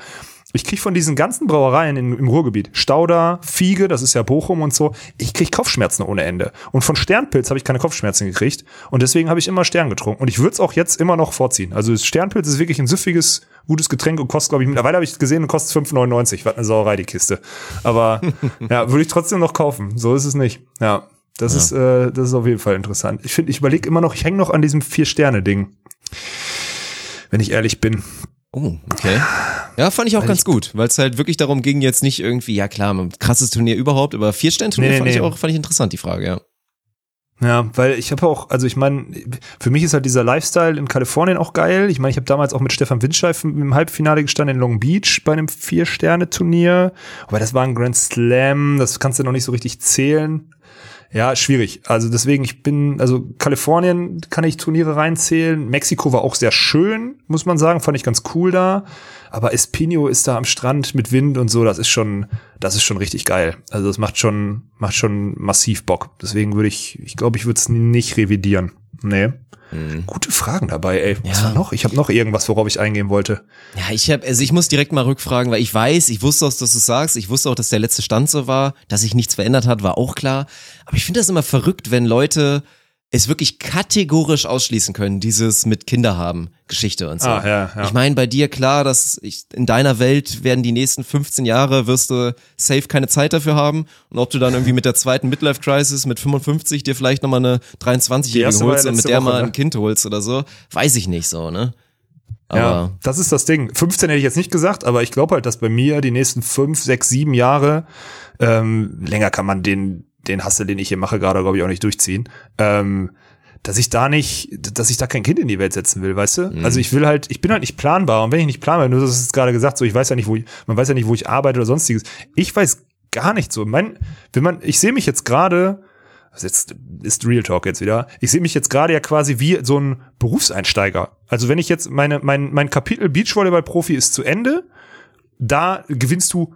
Ich krieg von diesen ganzen Brauereien in, im Ruhrgebiet, Stauder, Fiege, das ist ja Bochum und so, ich krieg Kopfschmerzen ohne Ende. Und von Sternpilz habe ich keine Kopfschmerzen gekriegt. Und deswegen habe ich immer Stern getrunken. Und ich würde es auch jetzt immer noch vorziehen. Also Sternpilz ist wirklich ein süffiges, gutes Getränk und kostet, glaube ich, mittlerweile habe ich gesehen, kostet 5,99. Was eine Sauerei, die Kiste. Aber ja, würde ich trotzdem noch kaufen. So ist es nicht. Ja. Das Ja. ist, äh, das ist auf jeden Fall interessant. Ich finde, ich überlege immer noch, ich hänge noch an diesem Vier-Sterne-Ding. Wenn ich ehrlich bin. Oh, okay. Ja, fand ich auch ganz gut, weil es halt wirklich darum ging, jetzt nicht irgendwie, ja klar, ein krasses Turnier überhaupt, aber Vier-Stern-Turnier Nee, fand ich nee. auch, fand ich interessant, die Frage, ja. Ja, weil ich habe auch, also ich meine, für mich ist halt dieser Lifestyle in Kalifornien auch geil. Ich meine, ich habe damals auch mit Stefan Windscheif im Halbfinale gestanden in Long Beach bei einem Vier-Sterne-Turnier. Aber das war ein Grand Slam, das kannst du noch nicht so richtig zählen. Ja, schwierig. Also deswegen, ich bin, also Kalifornien kann ich Turniere reinzählen. Mexiko war auch sehr schön, muss man sagen, fand ich ganz cool da. Aber Espino ist da am Strand mit Wind und so, das ist schon, das ist schon richtig geil. Also das macht schon, macht schon massiv Bock. Deswegen würde ich, ich glaube, ich würde es nicht revidieren. Nee. Gute Fragen dabei, ey. Was Ja. war noch? Ich habe noch irgendwas, worauf ich eingehen wollte. Ja, ich habe, also ich muss direkt mal rückfragen, weil ich weiß, ich wusste auch, dass du es sagst, ich wusste auch, dass der letzte Stand so war, dass sich nichts verändert hat, war auch klar. Aber ich finde das immer verrückt, wenn Leute es wirklich kategorisch ausschließen können, dieses mit Kinder haben, Geschichte und so. Ah, ja, ja. Ich meine, bei dir klar, dass ich, in deiner Welt werden die nächsten 15 Jahre wirst du safe keine Zeit dafür haben. Und ob du dann irgendwie mit der zweiten Midlife Crisis mit 55 dir vielleicht nochmal eine Die 23-Jährige erste war ja holst und mit der Woche, mal ne? ein Kind holst oder so, weiß ich nicht so, ne? Aber ja, das ist das Ding. 15 hätte ich jetzt nicht gesagt, aber ich glaube halt, dass bei mir die nächsten fünf, sechs, sieben Jahre, ähm, länger kann man den, den Hassel, den ich hier mache, gerade, glaube ich, auch nicht durchziehen. Ähm, dass ich da nicht, dass ich da kein Kind in die Welt setzen will, weißt du? Also ich will halt, ich bin halt nicht planbar. Und wenn ich nicht planbar bin, du hast es gerade gesagt, so ich weiß ja nicht, wo ich, man weiß ja nicht, wo ich arbeite oder sonstiges. Ich weiß gar nicht so. Mein, wenn man, ich sehe mich jetzt gerade, ist jetzt ist Real Talk jetzt wieder. Ich sehe mich jetzt gerade ja quasi wie so ein Berufseinsteiger. Also wenn ich jetzt meine mein mein Kapitel Beachvolleyball Profi ist zu Ende, da gewinnst du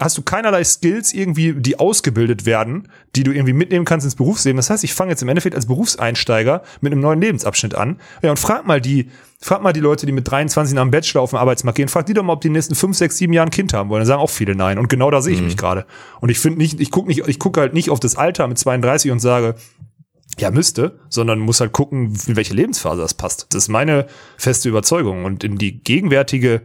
hast du keinerlei Skills irgendwie, die ausgebildet werden, die du irgendwie mitnehmen kannst ins Berufsleben. Das heißt, ich fange jetzt im Endeffekt als Berufseinsteiger mit einem neuen Lebensabschnitt an. Ja, und frag mal die, frag mal die Leute, die mit 23 nach dem Bachelor auf den Arbeitsmarkt gehen, frag die doch mal, ob die in den nächsten 5, 6, 7 Jahren ein Kind haben wollen. Dann sagen auch viele nein. Und genau da sehe ich mich gerade. Und ich finde nicht, ich gucke nicht, ich gucke halt nicht auf das Alter mit 32 und sage, ja, müsste, sondern muss halt gucken, in welche Lebensphase das passt. Das ist meine feste Überzeugung. Und in die gegenwärtige,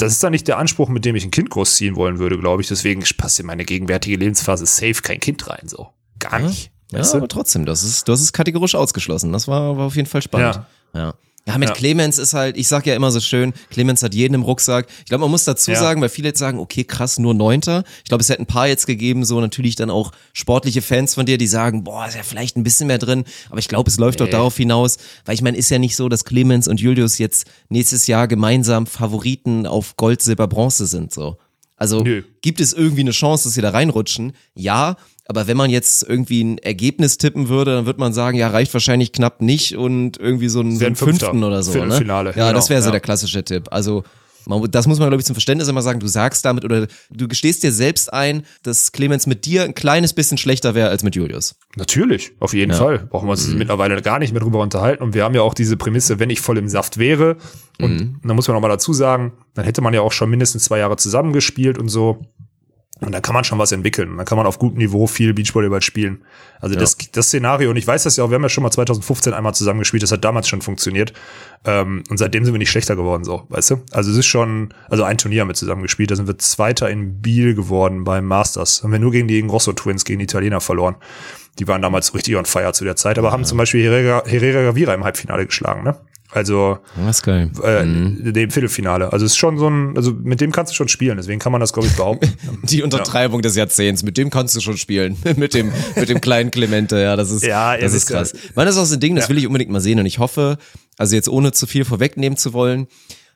das ist dann nicht der Anspruch, mit dem ich ein Kind großziehen wollen würde, glaube ich. Deswegen passt in meine gegenwärtige Lebensphase safe kein Kind rein, so. Gar nicht. Ja, du? aber trotzdem, das ist, du hast es kategorisch ausgeschlossen. Das war, war auf jeden Fall spannend. Ja. Ja, mit Ja. Clemens ist halt, ich sag ja immer so schön, Clemens hat jeden im Rucksack. Ich glaube, man muss dazu Ja. sagen, weil viele jetzt sagen, okay, krass, nur Neunter. Ich glaube, es hätten ein paar jetzt gegeben, so natürlich dann auch sportliche Fans von dir, die sagen, boah, ist ja vielleicht ein bisschen mehr drin. Aber ich glaube, es läuft doch Nee. darauf hinaus, weil ich meine, ist ja nicht so, dass Clemens und Julius jetzt nächstes Jahr gemeinsam Favoriten auf Gold, Silber, Bronze sind, so. Also Nö. gibt es irgendwie eine Chance, dass sie da reinrutschen? Ja, aber wenn man jetzt irgendwie ein Ergebnis tippen würde, dann würde man sagen, ja, reicht wahrscheinlich knapp nicht und irgendwie so einen, so einen ein fünften oder so. Ne? Viertelfinale, Ja, genau, das wäre so ja. der klassische Tipp. Also man, das muss man, glaube ich, zum Verständnis immer sagen. Du sagst damit oder du gestehst dir selbst ein, dass Clemens mit dir ein kleines bisschen schlechter wäre als mit Julius. Natürlich, auf jeden Ja. Fall. Brauchen wir uns mittlerweile gar nicht mehr drüber unterhalten. Und wir haben ja auch diese Prämisse, wenn ich voll im Saft wäre. Und da muss man noch mal dazu sagen, dann hätte man ja auch schon mindestens zwei Jahre zusammengespielt und so. Und da kann man schon was entwickeln. Dann kann man auf gutem Niveau viel Beachvolleyball spielen. Also das, das Szenario, und ich weiß das ja auch, wir haben ja schon mal 2015 einmal zusammengespielt, das hat damals schon funktioniert. Ähm, und seitdem sind wir nicht schlechter geworden, so, weißt du? Also es ist schon, also ein Turnier haben wir zusammengespielt, da sind wir Zweiter in Biel geworden beim Masters. Haben wir nur gegen die Grosso Twins, gegen die Italiener verloren. Die waren damals richtig on fire zu der Zeit, aber haben zum Beispiel Herrera, Herrera Gavira im Halbfinale geschlagen, ne? Also Das geil. äh, dem Viertelfinale. Also es ist schon so ein, also mit dem kannst du schon spielen, deswegen kann man das, glaube ich, behaupten. Die Untertreibung des Jahrzehnts, mit dem kannst du schon spielen. mit dem, mit dem kleinen Clemente, ja, das ist, Ja, das ist ja. krass. Man, das ist auch so ein Ding, das will ich unbedingt mal sehen und ich hoffe, also jetzt ohne zu viel vorwegnehmen zu wollen,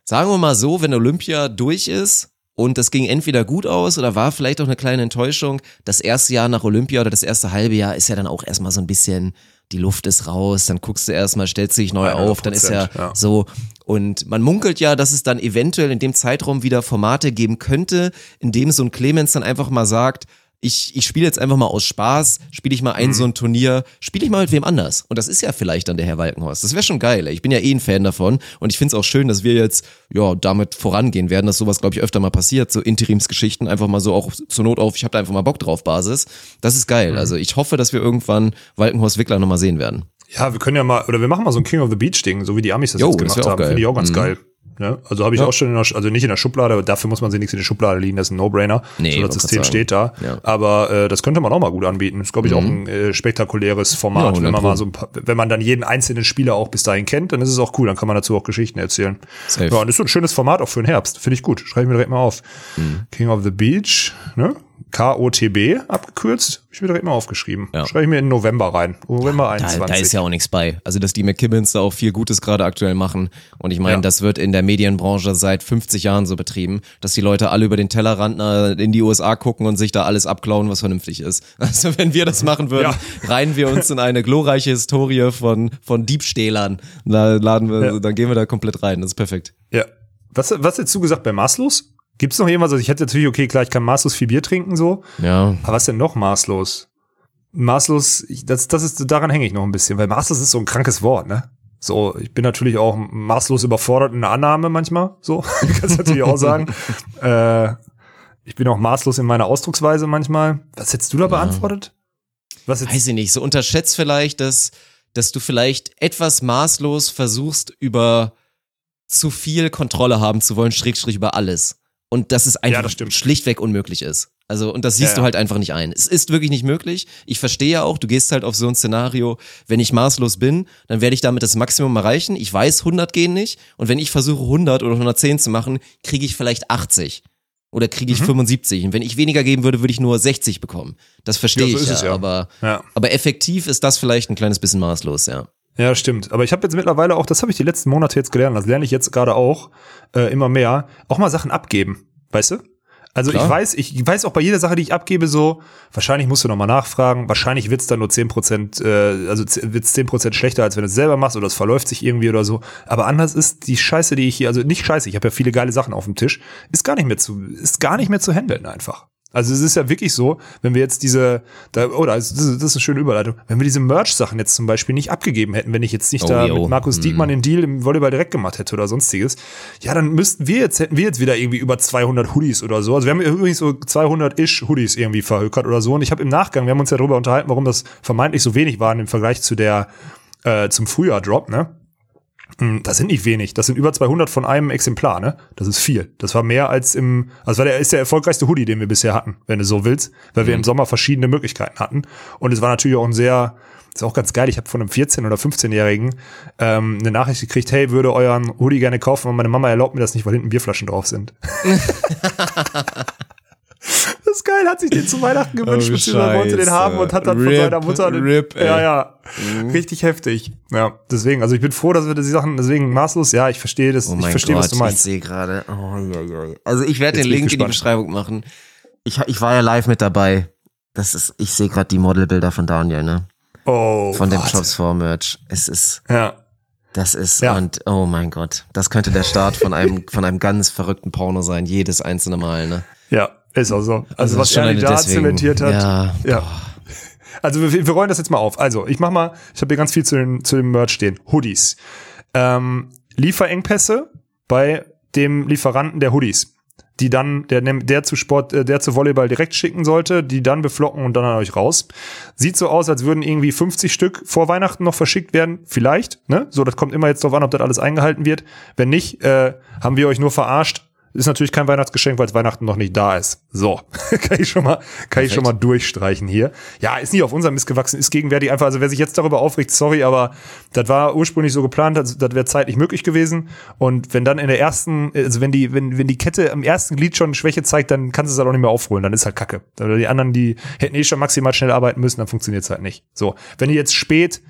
sagen wir mal so, wenn Olympia durch ist und das ging entweder gut aus oder war vielleicht auch eine kleine Enttäuschung, das erste Jahr nach Olympia oder das erste halbe Jahr ist ja dann auch erstmal so ein bisschen, die Luft ist raus, dann guckst du erstmal, stellst dich neu auf, dann ist ja, 100%, ja. so. Und man munkelt ja, dass es dann eventuell in dem Zeitraum wieder Formate geben könnte, in dem so ein Clemens dann einfach mal sagt, ich, ich spiele jetzt einfach mal aus Spaß, spiele ich mal ein so ein Turnier, spiele ich mal mit wem anders. Und das ist ja vielleicht dann der Herr Walkenhorst. Das wäre schon geil. Ey. Ich bin ja eh ein Fan davon und ich finde es auch schön, dass wir jetzt ja damit vorangehen werden, dass sowas, glaube ich, öfter mal passiert, so Interimsgeschichten, einfach mal so auch zur Not auf, ich habe da einfach mal Bock drauf Basis. Das ist geil. Also ich hoffe, dass wir irgendwann Walkenhorst Wickler nochmal sehen werden. Ja, wir können ja mal, oder wir machen mal so ein King of the Beach Ding, so wie die Amis das Jo, jetzt das gemacht auch haben. Finde ich auch ganz Mhm. geil. Ne? Also habe ich Ja. auch schon, in der, also nicht in der Schublade, aber dafür muss man sich nichts in die Schublade liegen, das ist ein No-Brainer. Nee, so, das System steht da. Ja. Aber äh, das könnte man auch mal gut anbieten. Ist, glaube ich, auch ein äh, spektakuläres Format, Ja, wenn man 100 mal so ein paar, wenn man dann jeden einzelnen Spieler auch bis dahin kennt, dann ist es auch cool, dann kann man dazu auch Geschichten erzählen. Safe. Ja, und ist so ein schönes Format auch für den Herbst. Finde ich gut. Schreibe ich mir direkt mal auf. Mhm. King of the Beach, ne? KOTB abgekürzt, habe ich mir direkt mal aufgeschrieben. Ja. Schreibe ich mir in November rein. November Da, 21. da ist ja auch nichts bei. Also, dass die McKibbins da auch viel Gutes gerade aktuell machen. Und ich meine, Ja. das wird in der Medienbranche seit 50 Jahren so betrieben, dass die Leute alle über den Tellerrand in die USA gucken und sich da alles abklauen, was vernünftig ist. Also, wenn wir das machen würden, reihen wir uns in eine glorreiche Historie von, von Diebstählern. Da laden wir, Ja. dann gehen wir da komplett rein. Das ist perfekt. Ja. Was, was hättest du gesagt bei maßlos? Gibt's noch irgendwas? Also ich hätte natürlich, okay, klar, ich kann maßlos viel Bier trinken, so. Ja. Aber was denn noch maßlos? Maßlos, ich, das, das ist, daran hänge ich noch ein bisschen, weil maßlos ist so ein krankes Wort, ne? So, ich bin natürlich auch maßlos überfordert in der Annahme manchmal, so. Kannst natürlich auch sagen. Äh, ich bin auch maßlos in meiner Ausdrucksweise manchmal. Was hättest du da beantwortet? Was jetzt? Weiß ich nicht, so unterschätzt vielleicht, dass, dass du vielleicht etwas maßlos versuchst, über zu viel Kontrolle haben zu wollen, Schrägstrich über alles. Und dass es einfach stimmt. schlichtweg unmöglich ist. Also, und das siehst Ja, du ja. halt einfach nicht ein. Es ist wirklich nicht möglich. Ich verstehe ja auch, du gehst halt auf so ein Szenario, wenn ich maßlos bin, dann werde ich damit das Maximum erreichen. Ich weiß, 100 gehen nicht. Und wenn ich versuche, 100 oder 110 zu machen, kriege ich vielleicht 80. Oder kriege Mhm. ich 75. Und wenn ich weniger geben würde, würde ich nur 60 bekommen. Das verstehe Ja, so ich ist ja, es ja. Aber, Ja. aber effektiv ist das vielleicht ein kleines bisschen maßlos, ja. Ja, stimmt. Aber ich habe jetzt mittlerweile auch, das habe ich die letzten Monate jetzt gelernt, das lerne ich jetzt gerade auch äh, immer mehr, auch mal Sachen abgeben, weißt du? Also Klar. ich weiß, ich weiß auch bei jeder Sache, die ich abgebe, so, wahrscheinlich musst du nochmal nachfragen, wahrscheinlich wird's dann nur 10%, äh, also wird's 10% schlechter, als wenn du es selber machst oder es verläuft sich irgendwie oder so. Aber anders ist die Scheiße, die ich hier, also nicht Scheiße, ich habe ja viele geile Sachen auf dem Tisch, ist gar nicht mehr zu, ist gar nicht mehr zu handeln einfach. Also es ist ja wirklich so, wenn wir jetzt diese, da, oder das ist, das ist eine schöne Überleitung, wenn wir diese Merch-Sachen jetzt zum Beispiel nicht abgegeben hätten, wenn ich jetzt nicht Oh, da jo. mit Markus Mhm. Diekmann den Deal im Volleyball direkt gemacht hätte oder sonstiges, ja, dann müssten wir jetzt, hätten wir jetzt wieder irgendwie über 200 Hoodies oder so. Also wir haben übrigens so 200-ish Hoodies irgendwie verhökert oder so. Und ich habe im Nachgang, wir haben uns ja darüber unterhalten, warum das vermeintlich so wenig waren im Vergleich zu der, äh, zum Frühjahr-Drop, ne? Hm, Das sind nicht wenig. Das sind über 200 von einem Exemplar, ne? Das ist viel. Das war mehr als im, also war der ist der erfolgreichste Hoodie, den wir bisher hatten, wenn du so willst, weil wir im Sommer verschiedene Möglichkeiten hatten. Und es war natürlich auch ein sehr, ist auch ganz geil. Ich habe von einem 14- oder 15-Jährigen ähm, eine Nachricht gekriegt, hey, würde euren Hoodie gerne kaufen, und meine Mama erlaubt mir das nicht, weil hinten Bierflaschen drauf sind. Ist geil, hat sich den zu Weihnachten gewünscht, Oh, beziehungsweise wollte den haben und hat dann von Rip, seiner Mutter den, Rip, ey. ja, ja, richtig heftig. Ja, deswegen, also ich bin froh, dass wir die Sachen, deswegen maßlos, ja, ich verstehe das, Oh ich verstehe, Gott, was du ich meinst. sehe gerade. Oh, ja, ja. Also ich werde den ich Link in die. Beschreibung machen. Ich, ich war ja live mit dabei. Das ist, ich sehe gerade die Modelbilder von Daniel, ne? Oh, Von dem. Jobs for Merch. Es ist, Ja, das ist, Ja. und oh mein Gott, das könnte der Start von einem, von einem ganz verrückten Porno sein, jedes einzelne Mal, ne? ja, ist auch so. Also, Also was eine da deswegen- zementiert hat. Ja, ja. Also wir, wir rollen das jetzt mal auf. Also ich mach mal, ich habe hier ganz viel zu, den, zu dem Merch stehen. Hoodies. Ähm, Lieferengpässe bei dem Lieferanten der Hoodies, die dann der der zu Sport, äh, der zu Volleyball direkt schicken sollte, die dann beflocken und dann an euch raus. Sieht so aus, als würden irgendwie 50 Stück vor Weihnachten noch verschickt werden, vielleicht. Ne? So, das kommt immer jetzt drauf an, ob das alles eingehalten wird. Wenn nicht, äh, haben wir euch nur verarscht. Ist natürlich kein Weihnachtsgeschenk, weil Weihnachten noch nicht da ist. So, kann ich schon mal, kann ich schon mal durchstreichen hier. Ja, ist nicht auf unserem Mist gewachsen, ist gegenwärtig einfach, also wer sich jetzt darüber aufregt, sorry, aber das war ursprünglich so geplant, das, das wäre zeitlich möglich gewesen. Und wenn dann in der ersten, also wenn die, wenn, wenn die Kette im ersten Glied schon Schwäche zeigt, dann kannst du es halt auch nicht mehr aufholen, dann ist halt Kacke. Oder die anderen, die hätten eh schon maximal schnell arbeiten müssen, dann funktioniert es halt nicht. So, wenn ihr jetzt spät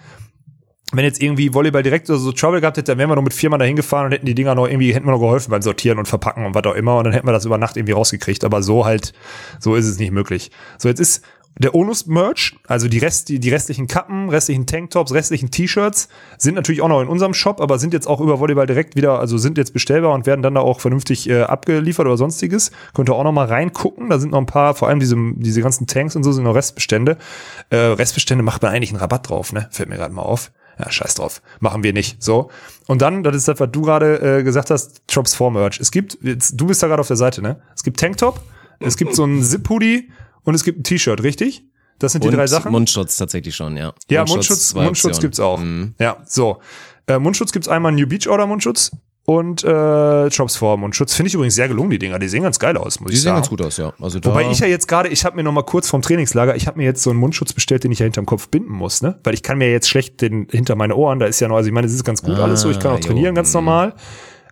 wenn jetzt irgendwie Volleyball direkt oder so Trouble gehabt hätte, dann wären wir noch mit viermal dahin gefahren und hätten die Dinger noch irgendwie, hätten wir noch geholfen beim Sortieren und Verpacken und was auch immer und dann hätten wir das über Nacht irgendwie rausgekriegt. Aber so halt, so ist es nicht möglich. So, jetzt ist Der Onus-Merch, also die, Rest, die, die restlichen Kappen, restlichen Tanktops, restlichen T-Shirts, sind natürlich auch noch in unserem Shop, aber sind jetzt auch über Volleyball direkt wieder, also sind jetzt bestellbar und werden dann da auch vernünftig äh, abgeliefert oder sonstiges. Könnt ihr auch noch mal reingucken. Da sind noch ein paar, vor allem diese, diese ganzen Tanks und so sind noch Restbestände. Äh, Restbestände macht man eigentlich einen Rabatt drauf, ne? Fällt mir gerade mal auf. Ja, scheiß drauf. Machen wir nicht. So. Und dann, das ist das, was du gerade äh, gesagt hast, Drops 4 Merch. Es gibt, jetzt, du bist da gerade auf der Seite, ne? Es gibt Tanktop, es gibt so einen Zip-Hoodie und es gibt ein T-Shirt, richtig? Das sind die Und drei Sachen. Mundschutz tatsächlich schon, ja. Ja, Mundschutz, Mundschutz Optionen. gibt's auch. Mhm. Ja, so. Äh, Mundschutz gibt's einmal New Beach Order Mundschutz und äh, Drops 4 Mundschutz. Finde ich übrigens sehr gelungen, die Dinger. Die sehen ganz geil aus, muss Die ich sehen sagen. ganz gut aus, ja. Also Wobei ich ja jetzt gerade, ich habe mir noch mal kurz vom Trainingslager, ich habe mir jetzt so einen Mundschutz bestellt, den ich ja hinterm Kopf binden muss, ne? Weil ich kann mir jetzt schlecht den hinter meine Ohren, da ist ja noch, also ich meine, es ist ganz gut alles so, ich kann auch Ah, jo, trainieren ganz mm. normal.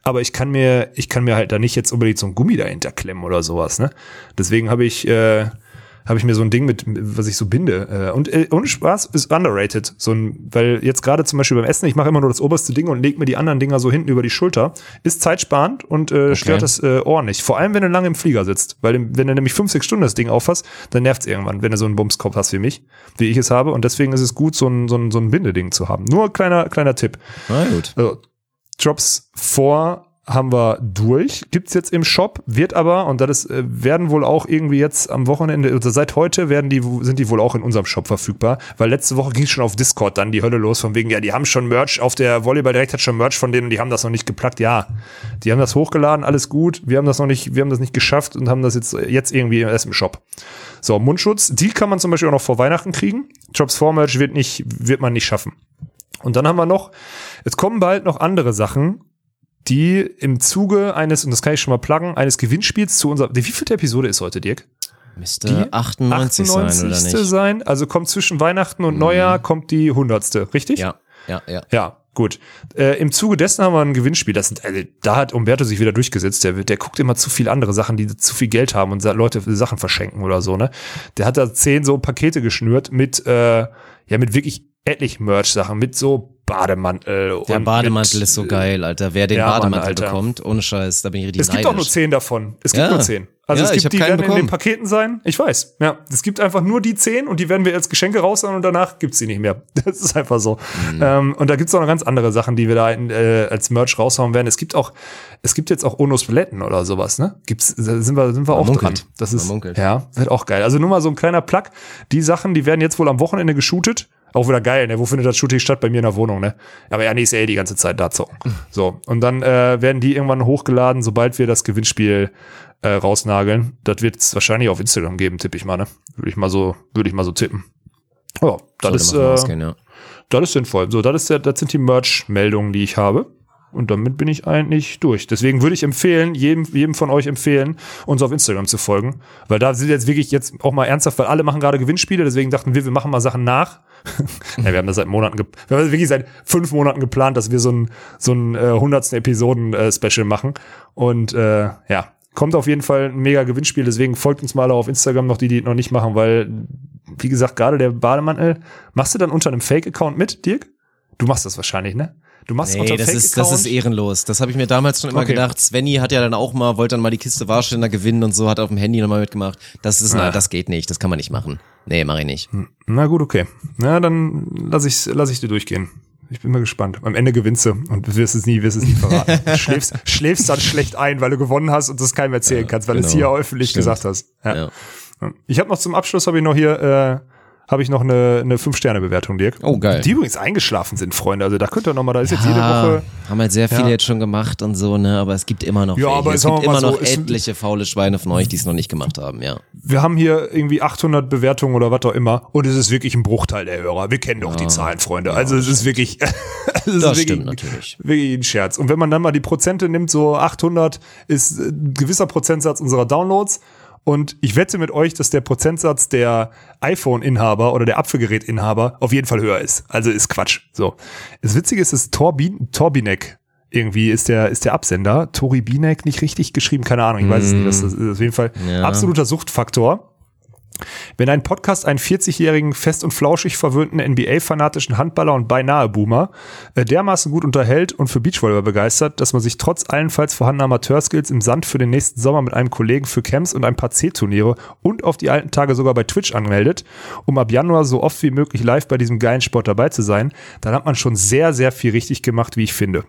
Aber ich kann mir, ich kann mir halt da nicht jetzt unbedingt so ein Gummi dahinter klemmen oder sowas, ne? Deswegen habe ich, äh, habe ich mir so ein Ding mit, was ich so binde. Äh, und äh, ohne Spaß ist underrated. So ein, weil jetzt gerade zum Beispiel beim Essen, ich mache immer nur das oberste Ding und leg mir die anderen Dinger so hinten über die Schulter. Ist zeitsparend und äh, stört das äh, Ohr nicht. Vor allem, wenn du lange im Flieger sitzt. Weil wenn du nämlich fünf, sechs Stunden das Ding aufhast, dann nervt's irgendwann, wenn du so einen Bumskopf hast wie mich, wie ich es habe. Und deswegen ist es gut, so ein, so ein, so ein Bindeding zu haben. Nur kleiner, kleiner Tipp. Na gut. Also, Drops vor haben wir durch. Gibt's jetzt im Shop, wird aber, und das ist, äh, werden wohl auch irgendwie jetzt am Wochenende, also seit heute werden die, sind die wohl auch in unserem Shop verfügbar, weil letzte Woche ging schon auf Discord dann die Hölle los, von wegen, ja, die haben schon Merch, auf der Volleyball direkt hat schon Merch von denen und die haben das noch nicht geplackt. Ja, die haben das hochgeladen, alles gut, wir haben das noch nicht, wir haben das nicht geschafft und haben das jetzt, jetzt irgendwie erst im Shop. So, Mundschutz, die kann man zum Beispiel auch noch vor Weihnachten kriegen. Drops vor Merch wird nicht, wird man nicht schaffen. Und dann haben wir noch, es kommen bald noch andere Sachen, die im Zuge eines, und das kann ich schon mal pluggen, eines Gewinnspiels zu unserer, wie viel Episode ist heute, Dirk? Müsste 98, sein, oder nicht? sein. Also kommt zwischen Weihnachten und Neujahr kommt die 100. richtig? Ja, ja, ja. Ja, gut. Äh, Im Zuge dessen haben wir ein Gewinnspiel. Das sind, also, da hat Umberto sich wieder durchgesetzt. Der, der guckt immer zu viel andere Sachen, die zu viel Geld haben und Leute Sachen verschenken oder so, ne? Der hat da zehn so Pakete geschnürt mit, äh, ja, mit wirklich etlich Merch-Sachen, mit so Bademantel. Der Bademantel mit, ist so geil, Alter. Wer den Ja, Mann, Bademantel Alter. bekommt, ohne Scheiß, da bin ich richtig Es gibt neidisch. auch nur zehn davon. Es gibt Ja. nur zehn. Also Ja, es gibt die werden in den bekommen. Paketen sein. Ich weiß. Ja, es gibt einfach nur die zehn und die werden wir als Geschenke raushauen und danach gibt's die nicht mehr. Das ist einfach so. Mhm. Ähm, und da gibt's auch noch ganz andere Sachen, die wir da äh, als Merch raushauen werden. Es gibt auch, es gibt jetzt auch Onus Buletten oder sowas. Ne? Gibt's? Da sind wir, sind wir auch munkelt. dran. Das ist ja wird auch geil. Also nur mal so ein kleiner Plug. Die Sachen, die werden jetzt wohl am Wochenende geshootet. Auch wieder geil, ne? Wo findet das Shooting statt? Bei mir in der Wohnung, ne? Aber ja, nee, ist ja eh die ganze Zeit da zocken. So. Und dann äh, werden die irgendwann hochgeladen, sobald wir das Gewinnspiel äh, rausnageln. Das wird es wahrscheinlich auf Instagram geben, tippe ich mal, ne? Würde ich mal so, würde ich mal so tippen. Ja, das ist, äh, ausgehen, ja. das ist sinnvoll. So, das ist der, das sind die Merch-Meldungen, die ich habe. Und damit bin ich eigentlich durch. Deswegen würde ich empfehlen, jedem, jedem von euch empfehlen, uns auf Instagram zu folgen. Weil da sind jetzt wirklich jetzt auch mal ernsthaft, weil alle machen gerade Gewinnspiele, deswegen dachten wir, wir machen mal Sachen nach. Ja, wir haben das seit Monaten, wir haben das wirklich seit fünf Monaten geplant, dass wir so ein, so ein äh, 100. Episoden-Special machen. Und äh, ja, kommt auf jeden Fall ein mega Gewinnspiel, deswegen folgt uns mal auf Instagram noch, die, die noch nicht machen, weil, wie gesagt, gerade der Bademantel, machst du dann unter einem Fake-Account mit, Dirk? Du machst das wahrscheinlich, ne? Du machst Nee, unter das ist, das ist ehrenlos. Das habe ich mir damals schon immer Okay. gedacht. Svenny hat ja dann auch mal, wollte dann mal die Kiste Warsteller gewinnen und so, hat auf dem Handy nochmal mitgemacht. Das ist, Ah. na, das geht nicht. Das kann man nicht machen. Nee, mache ich nicht. Na gut, okay. Na, dann lass ich, lass ich dir durchgehen. Ich bin mal gespannt. Am Ende gewinnst du und wirst es nie, wirst es nie verraten. Du schläfst, schläfst dann schlecht ein, weil du gewonnen hast und das keinem erzählen kannst, weil du es genau. hier öffentlich Stimmt. gesagt hast. Ja. Ja. Ich habe noch zum Abschluss habe ich noch hier äh, habe ich noch eine, eine 5-Sterne-Bewertung, Dirk. Oh, geil. Die übrigens eingeschlafen sind, Freunde. Also da könnt ihr noch mal, da ist jetzt jede Woche. haben halt sehr viele Ja. jetzt schon gemacht und so, ne, aber es gibt immer noch Ja, welche. aber es gibt immer so, noch etliche faule Schweine von euch, die es noch nicht gemacht haben, ja. Wir haben hier irgendwie 800 Bewertungen oder was auch immer und es ist wirklich ein Bruchteil der Hörer. Wir kennen doch die Zahlen, Freunde. Also es ist wirklich, es ist Das wirklich, stimmt natürlich. wirklich ein Scherz. Und wenn man dann mal die Prozente nimmt, so 800 ist ein gewisser Prozentsatz unserer Downloads. Und ich wette mit euch, dass der Prozentsatz der iPhone-Inhaber oder der Apfelgerät-Inhaber auf jeden Fall höher ist. Also ist Quatsch. So. Das Witzige ist, dass Torbin, Torbinek irgendwie ist der, ist der Absender. Tori Binek nicht richtig geschrieben, keine Ahnung, ich weiß es nicht. Das ist, ist auf jeden Fall Ja. absoluter Suchtfaktor. Wenn ein Podcast einen 40-jährigen, fest und flauschig verwöhnten NBA-fanatischen Handballer und beinahe Boomer äh, dermaßen gut unterhält und für Beachvolleyball begeistert, dass man sich trotz allenfalls vorhandener Amateurskills im Sand für den nächsten Sommer mit einem Kollegen für Camps und ein paar C-Turniere und auf die alten Tage sogar bei Twitch anmeldet, um ab Januar so oft wie möglich live bei diesem geilen Sport dabei zu sein, dann hat man schon sehr, sehr viel richtig gemacht, wie ich finde.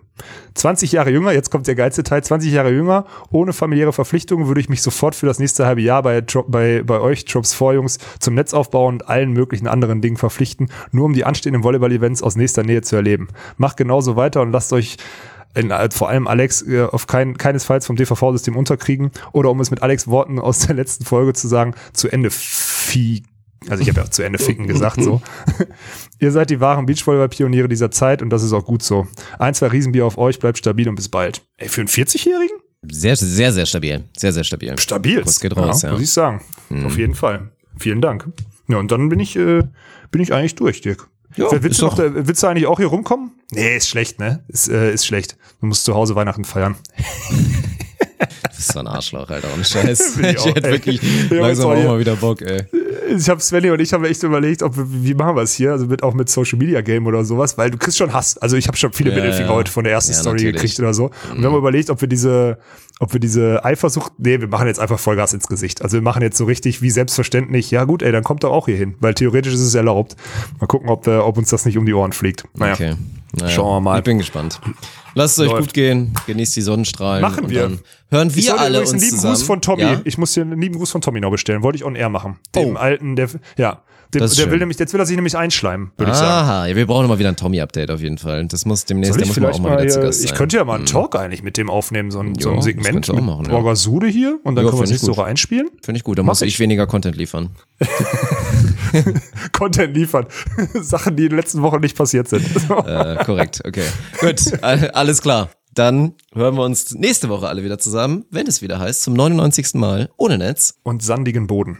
20 Jahre jünger, jetzt kommt der geilste Teil, 20 Jahre jünger, ohne familiäre Verpflichtungen würde ich mich sofort für das nächste halbe Jahr bei, bei, bei euch, Trops Vorjungs, zum Netzaufbau und allen möglichen anderen Dingen verpflichten, nur um die anstehenden Volleyball-Events aus nächster Nähe zu erleben. Macht genauso weiter und lasst euch in, äh, vor allem Alex äh, auf kein, keinesfalls vom DVV-System unterkriegen oder um es mit Alex Worten aus der letzten Folge zu sagen, zu Ende fie also ich habe ja auch zu Ende ficken gesagt so. Ihr seid die wahren Beachvolleyball-Pioniere dieser Zeit und das ist auch gut so. Ein, zwei Riesenbier auf euch, bleibt stabil und bis bald. Ey, für einen 40-Jährigen? Sehr, sehr, sehr stabil. Sehr, sehr stabil. Stabil. Kuss geht raus, ja. Muss ich sagen. Auf jeden Fall. Vielen Dank. Ja, und dann bin ich, äh, bin ich eigentlich durch, Dirk. Ja, willst, du noch, äh, willst du eigentlich auch hier rumkommen? Nee, ist schlecht, ne? Ist, äh, ist schlecht. Du musst zu Hause Weihnachten feiern. Das ist so ein Arschloch, Alter. Ohne Scheiß. Bin ich ich hätte wirklich Ja, langsam auch mal wieder Bock, ey. Ich habe Svenny und ich haben echt überlegt, ob wir, wie machen wir es hier, also mit auch mit Social Media Game oder sowas, weil du kriegst schon Hass. Also ich habe schon viele Ja, Mittelfinger ja. heute von der ersten Ja, Story natürlich. gekriegt oder so. Und wir haben überlegt, ob wir diese, ob wir diese Eifersucht, nee, wir machen jetzt einfach Vollgas ins Gesicht. Also wir machen jetzt so richtig wie selbstverständlich, ja gut, ey, dann kommt doch auch hier hin, weil theoretisch ist es erlaubt. Mal gucken, ob, wir, ob uns das nicht um die Ohren fliegt. Naja. Okay. Naja, Schauen wir mal. Ich bin gespannt. Lasst es euch gut gehen, genießt die Sonnenstrahlen. Machen wir. Hören Ich wir dir alle uns einen lieben zusammen. Gruß von Tommy. Ja? Ich muss dir einen lieben Gruß von Tommy noch bestellen. Wollte ich on air machen. Dem Oh. alten, der, ja. Der schön. will nämlich, jetzt will er sich nämlich einschleimen, würde ich sagen. Aha, ja, wir brauchen immer wieder ein Tommy-Update auf jeden Fall. Das muss demnächst, der ich muss man auch mal mal, wieder zu hier, Gast sein. ich könnte ja mal einen Talk eigentlich mit dem aufnehmen, so ein, so Ja, ein Segment auch mit machen, ja. Borgasude hier und dann Ja, können wir es ich nächste gut. Woche einspielen. Finde ich gut, da Mach muss ich ich. weniger Content liefern. Content liefern. Sachen, die in den letzten Wochen nicht passiert sind. äh, korrekt, okay. Gut, all- alles klar. Dann hören wir uns nächste Woche alle wieder zusammen, wenn es wieder heißt, zum 99. Mal ohne Netz. und sandigen Boden.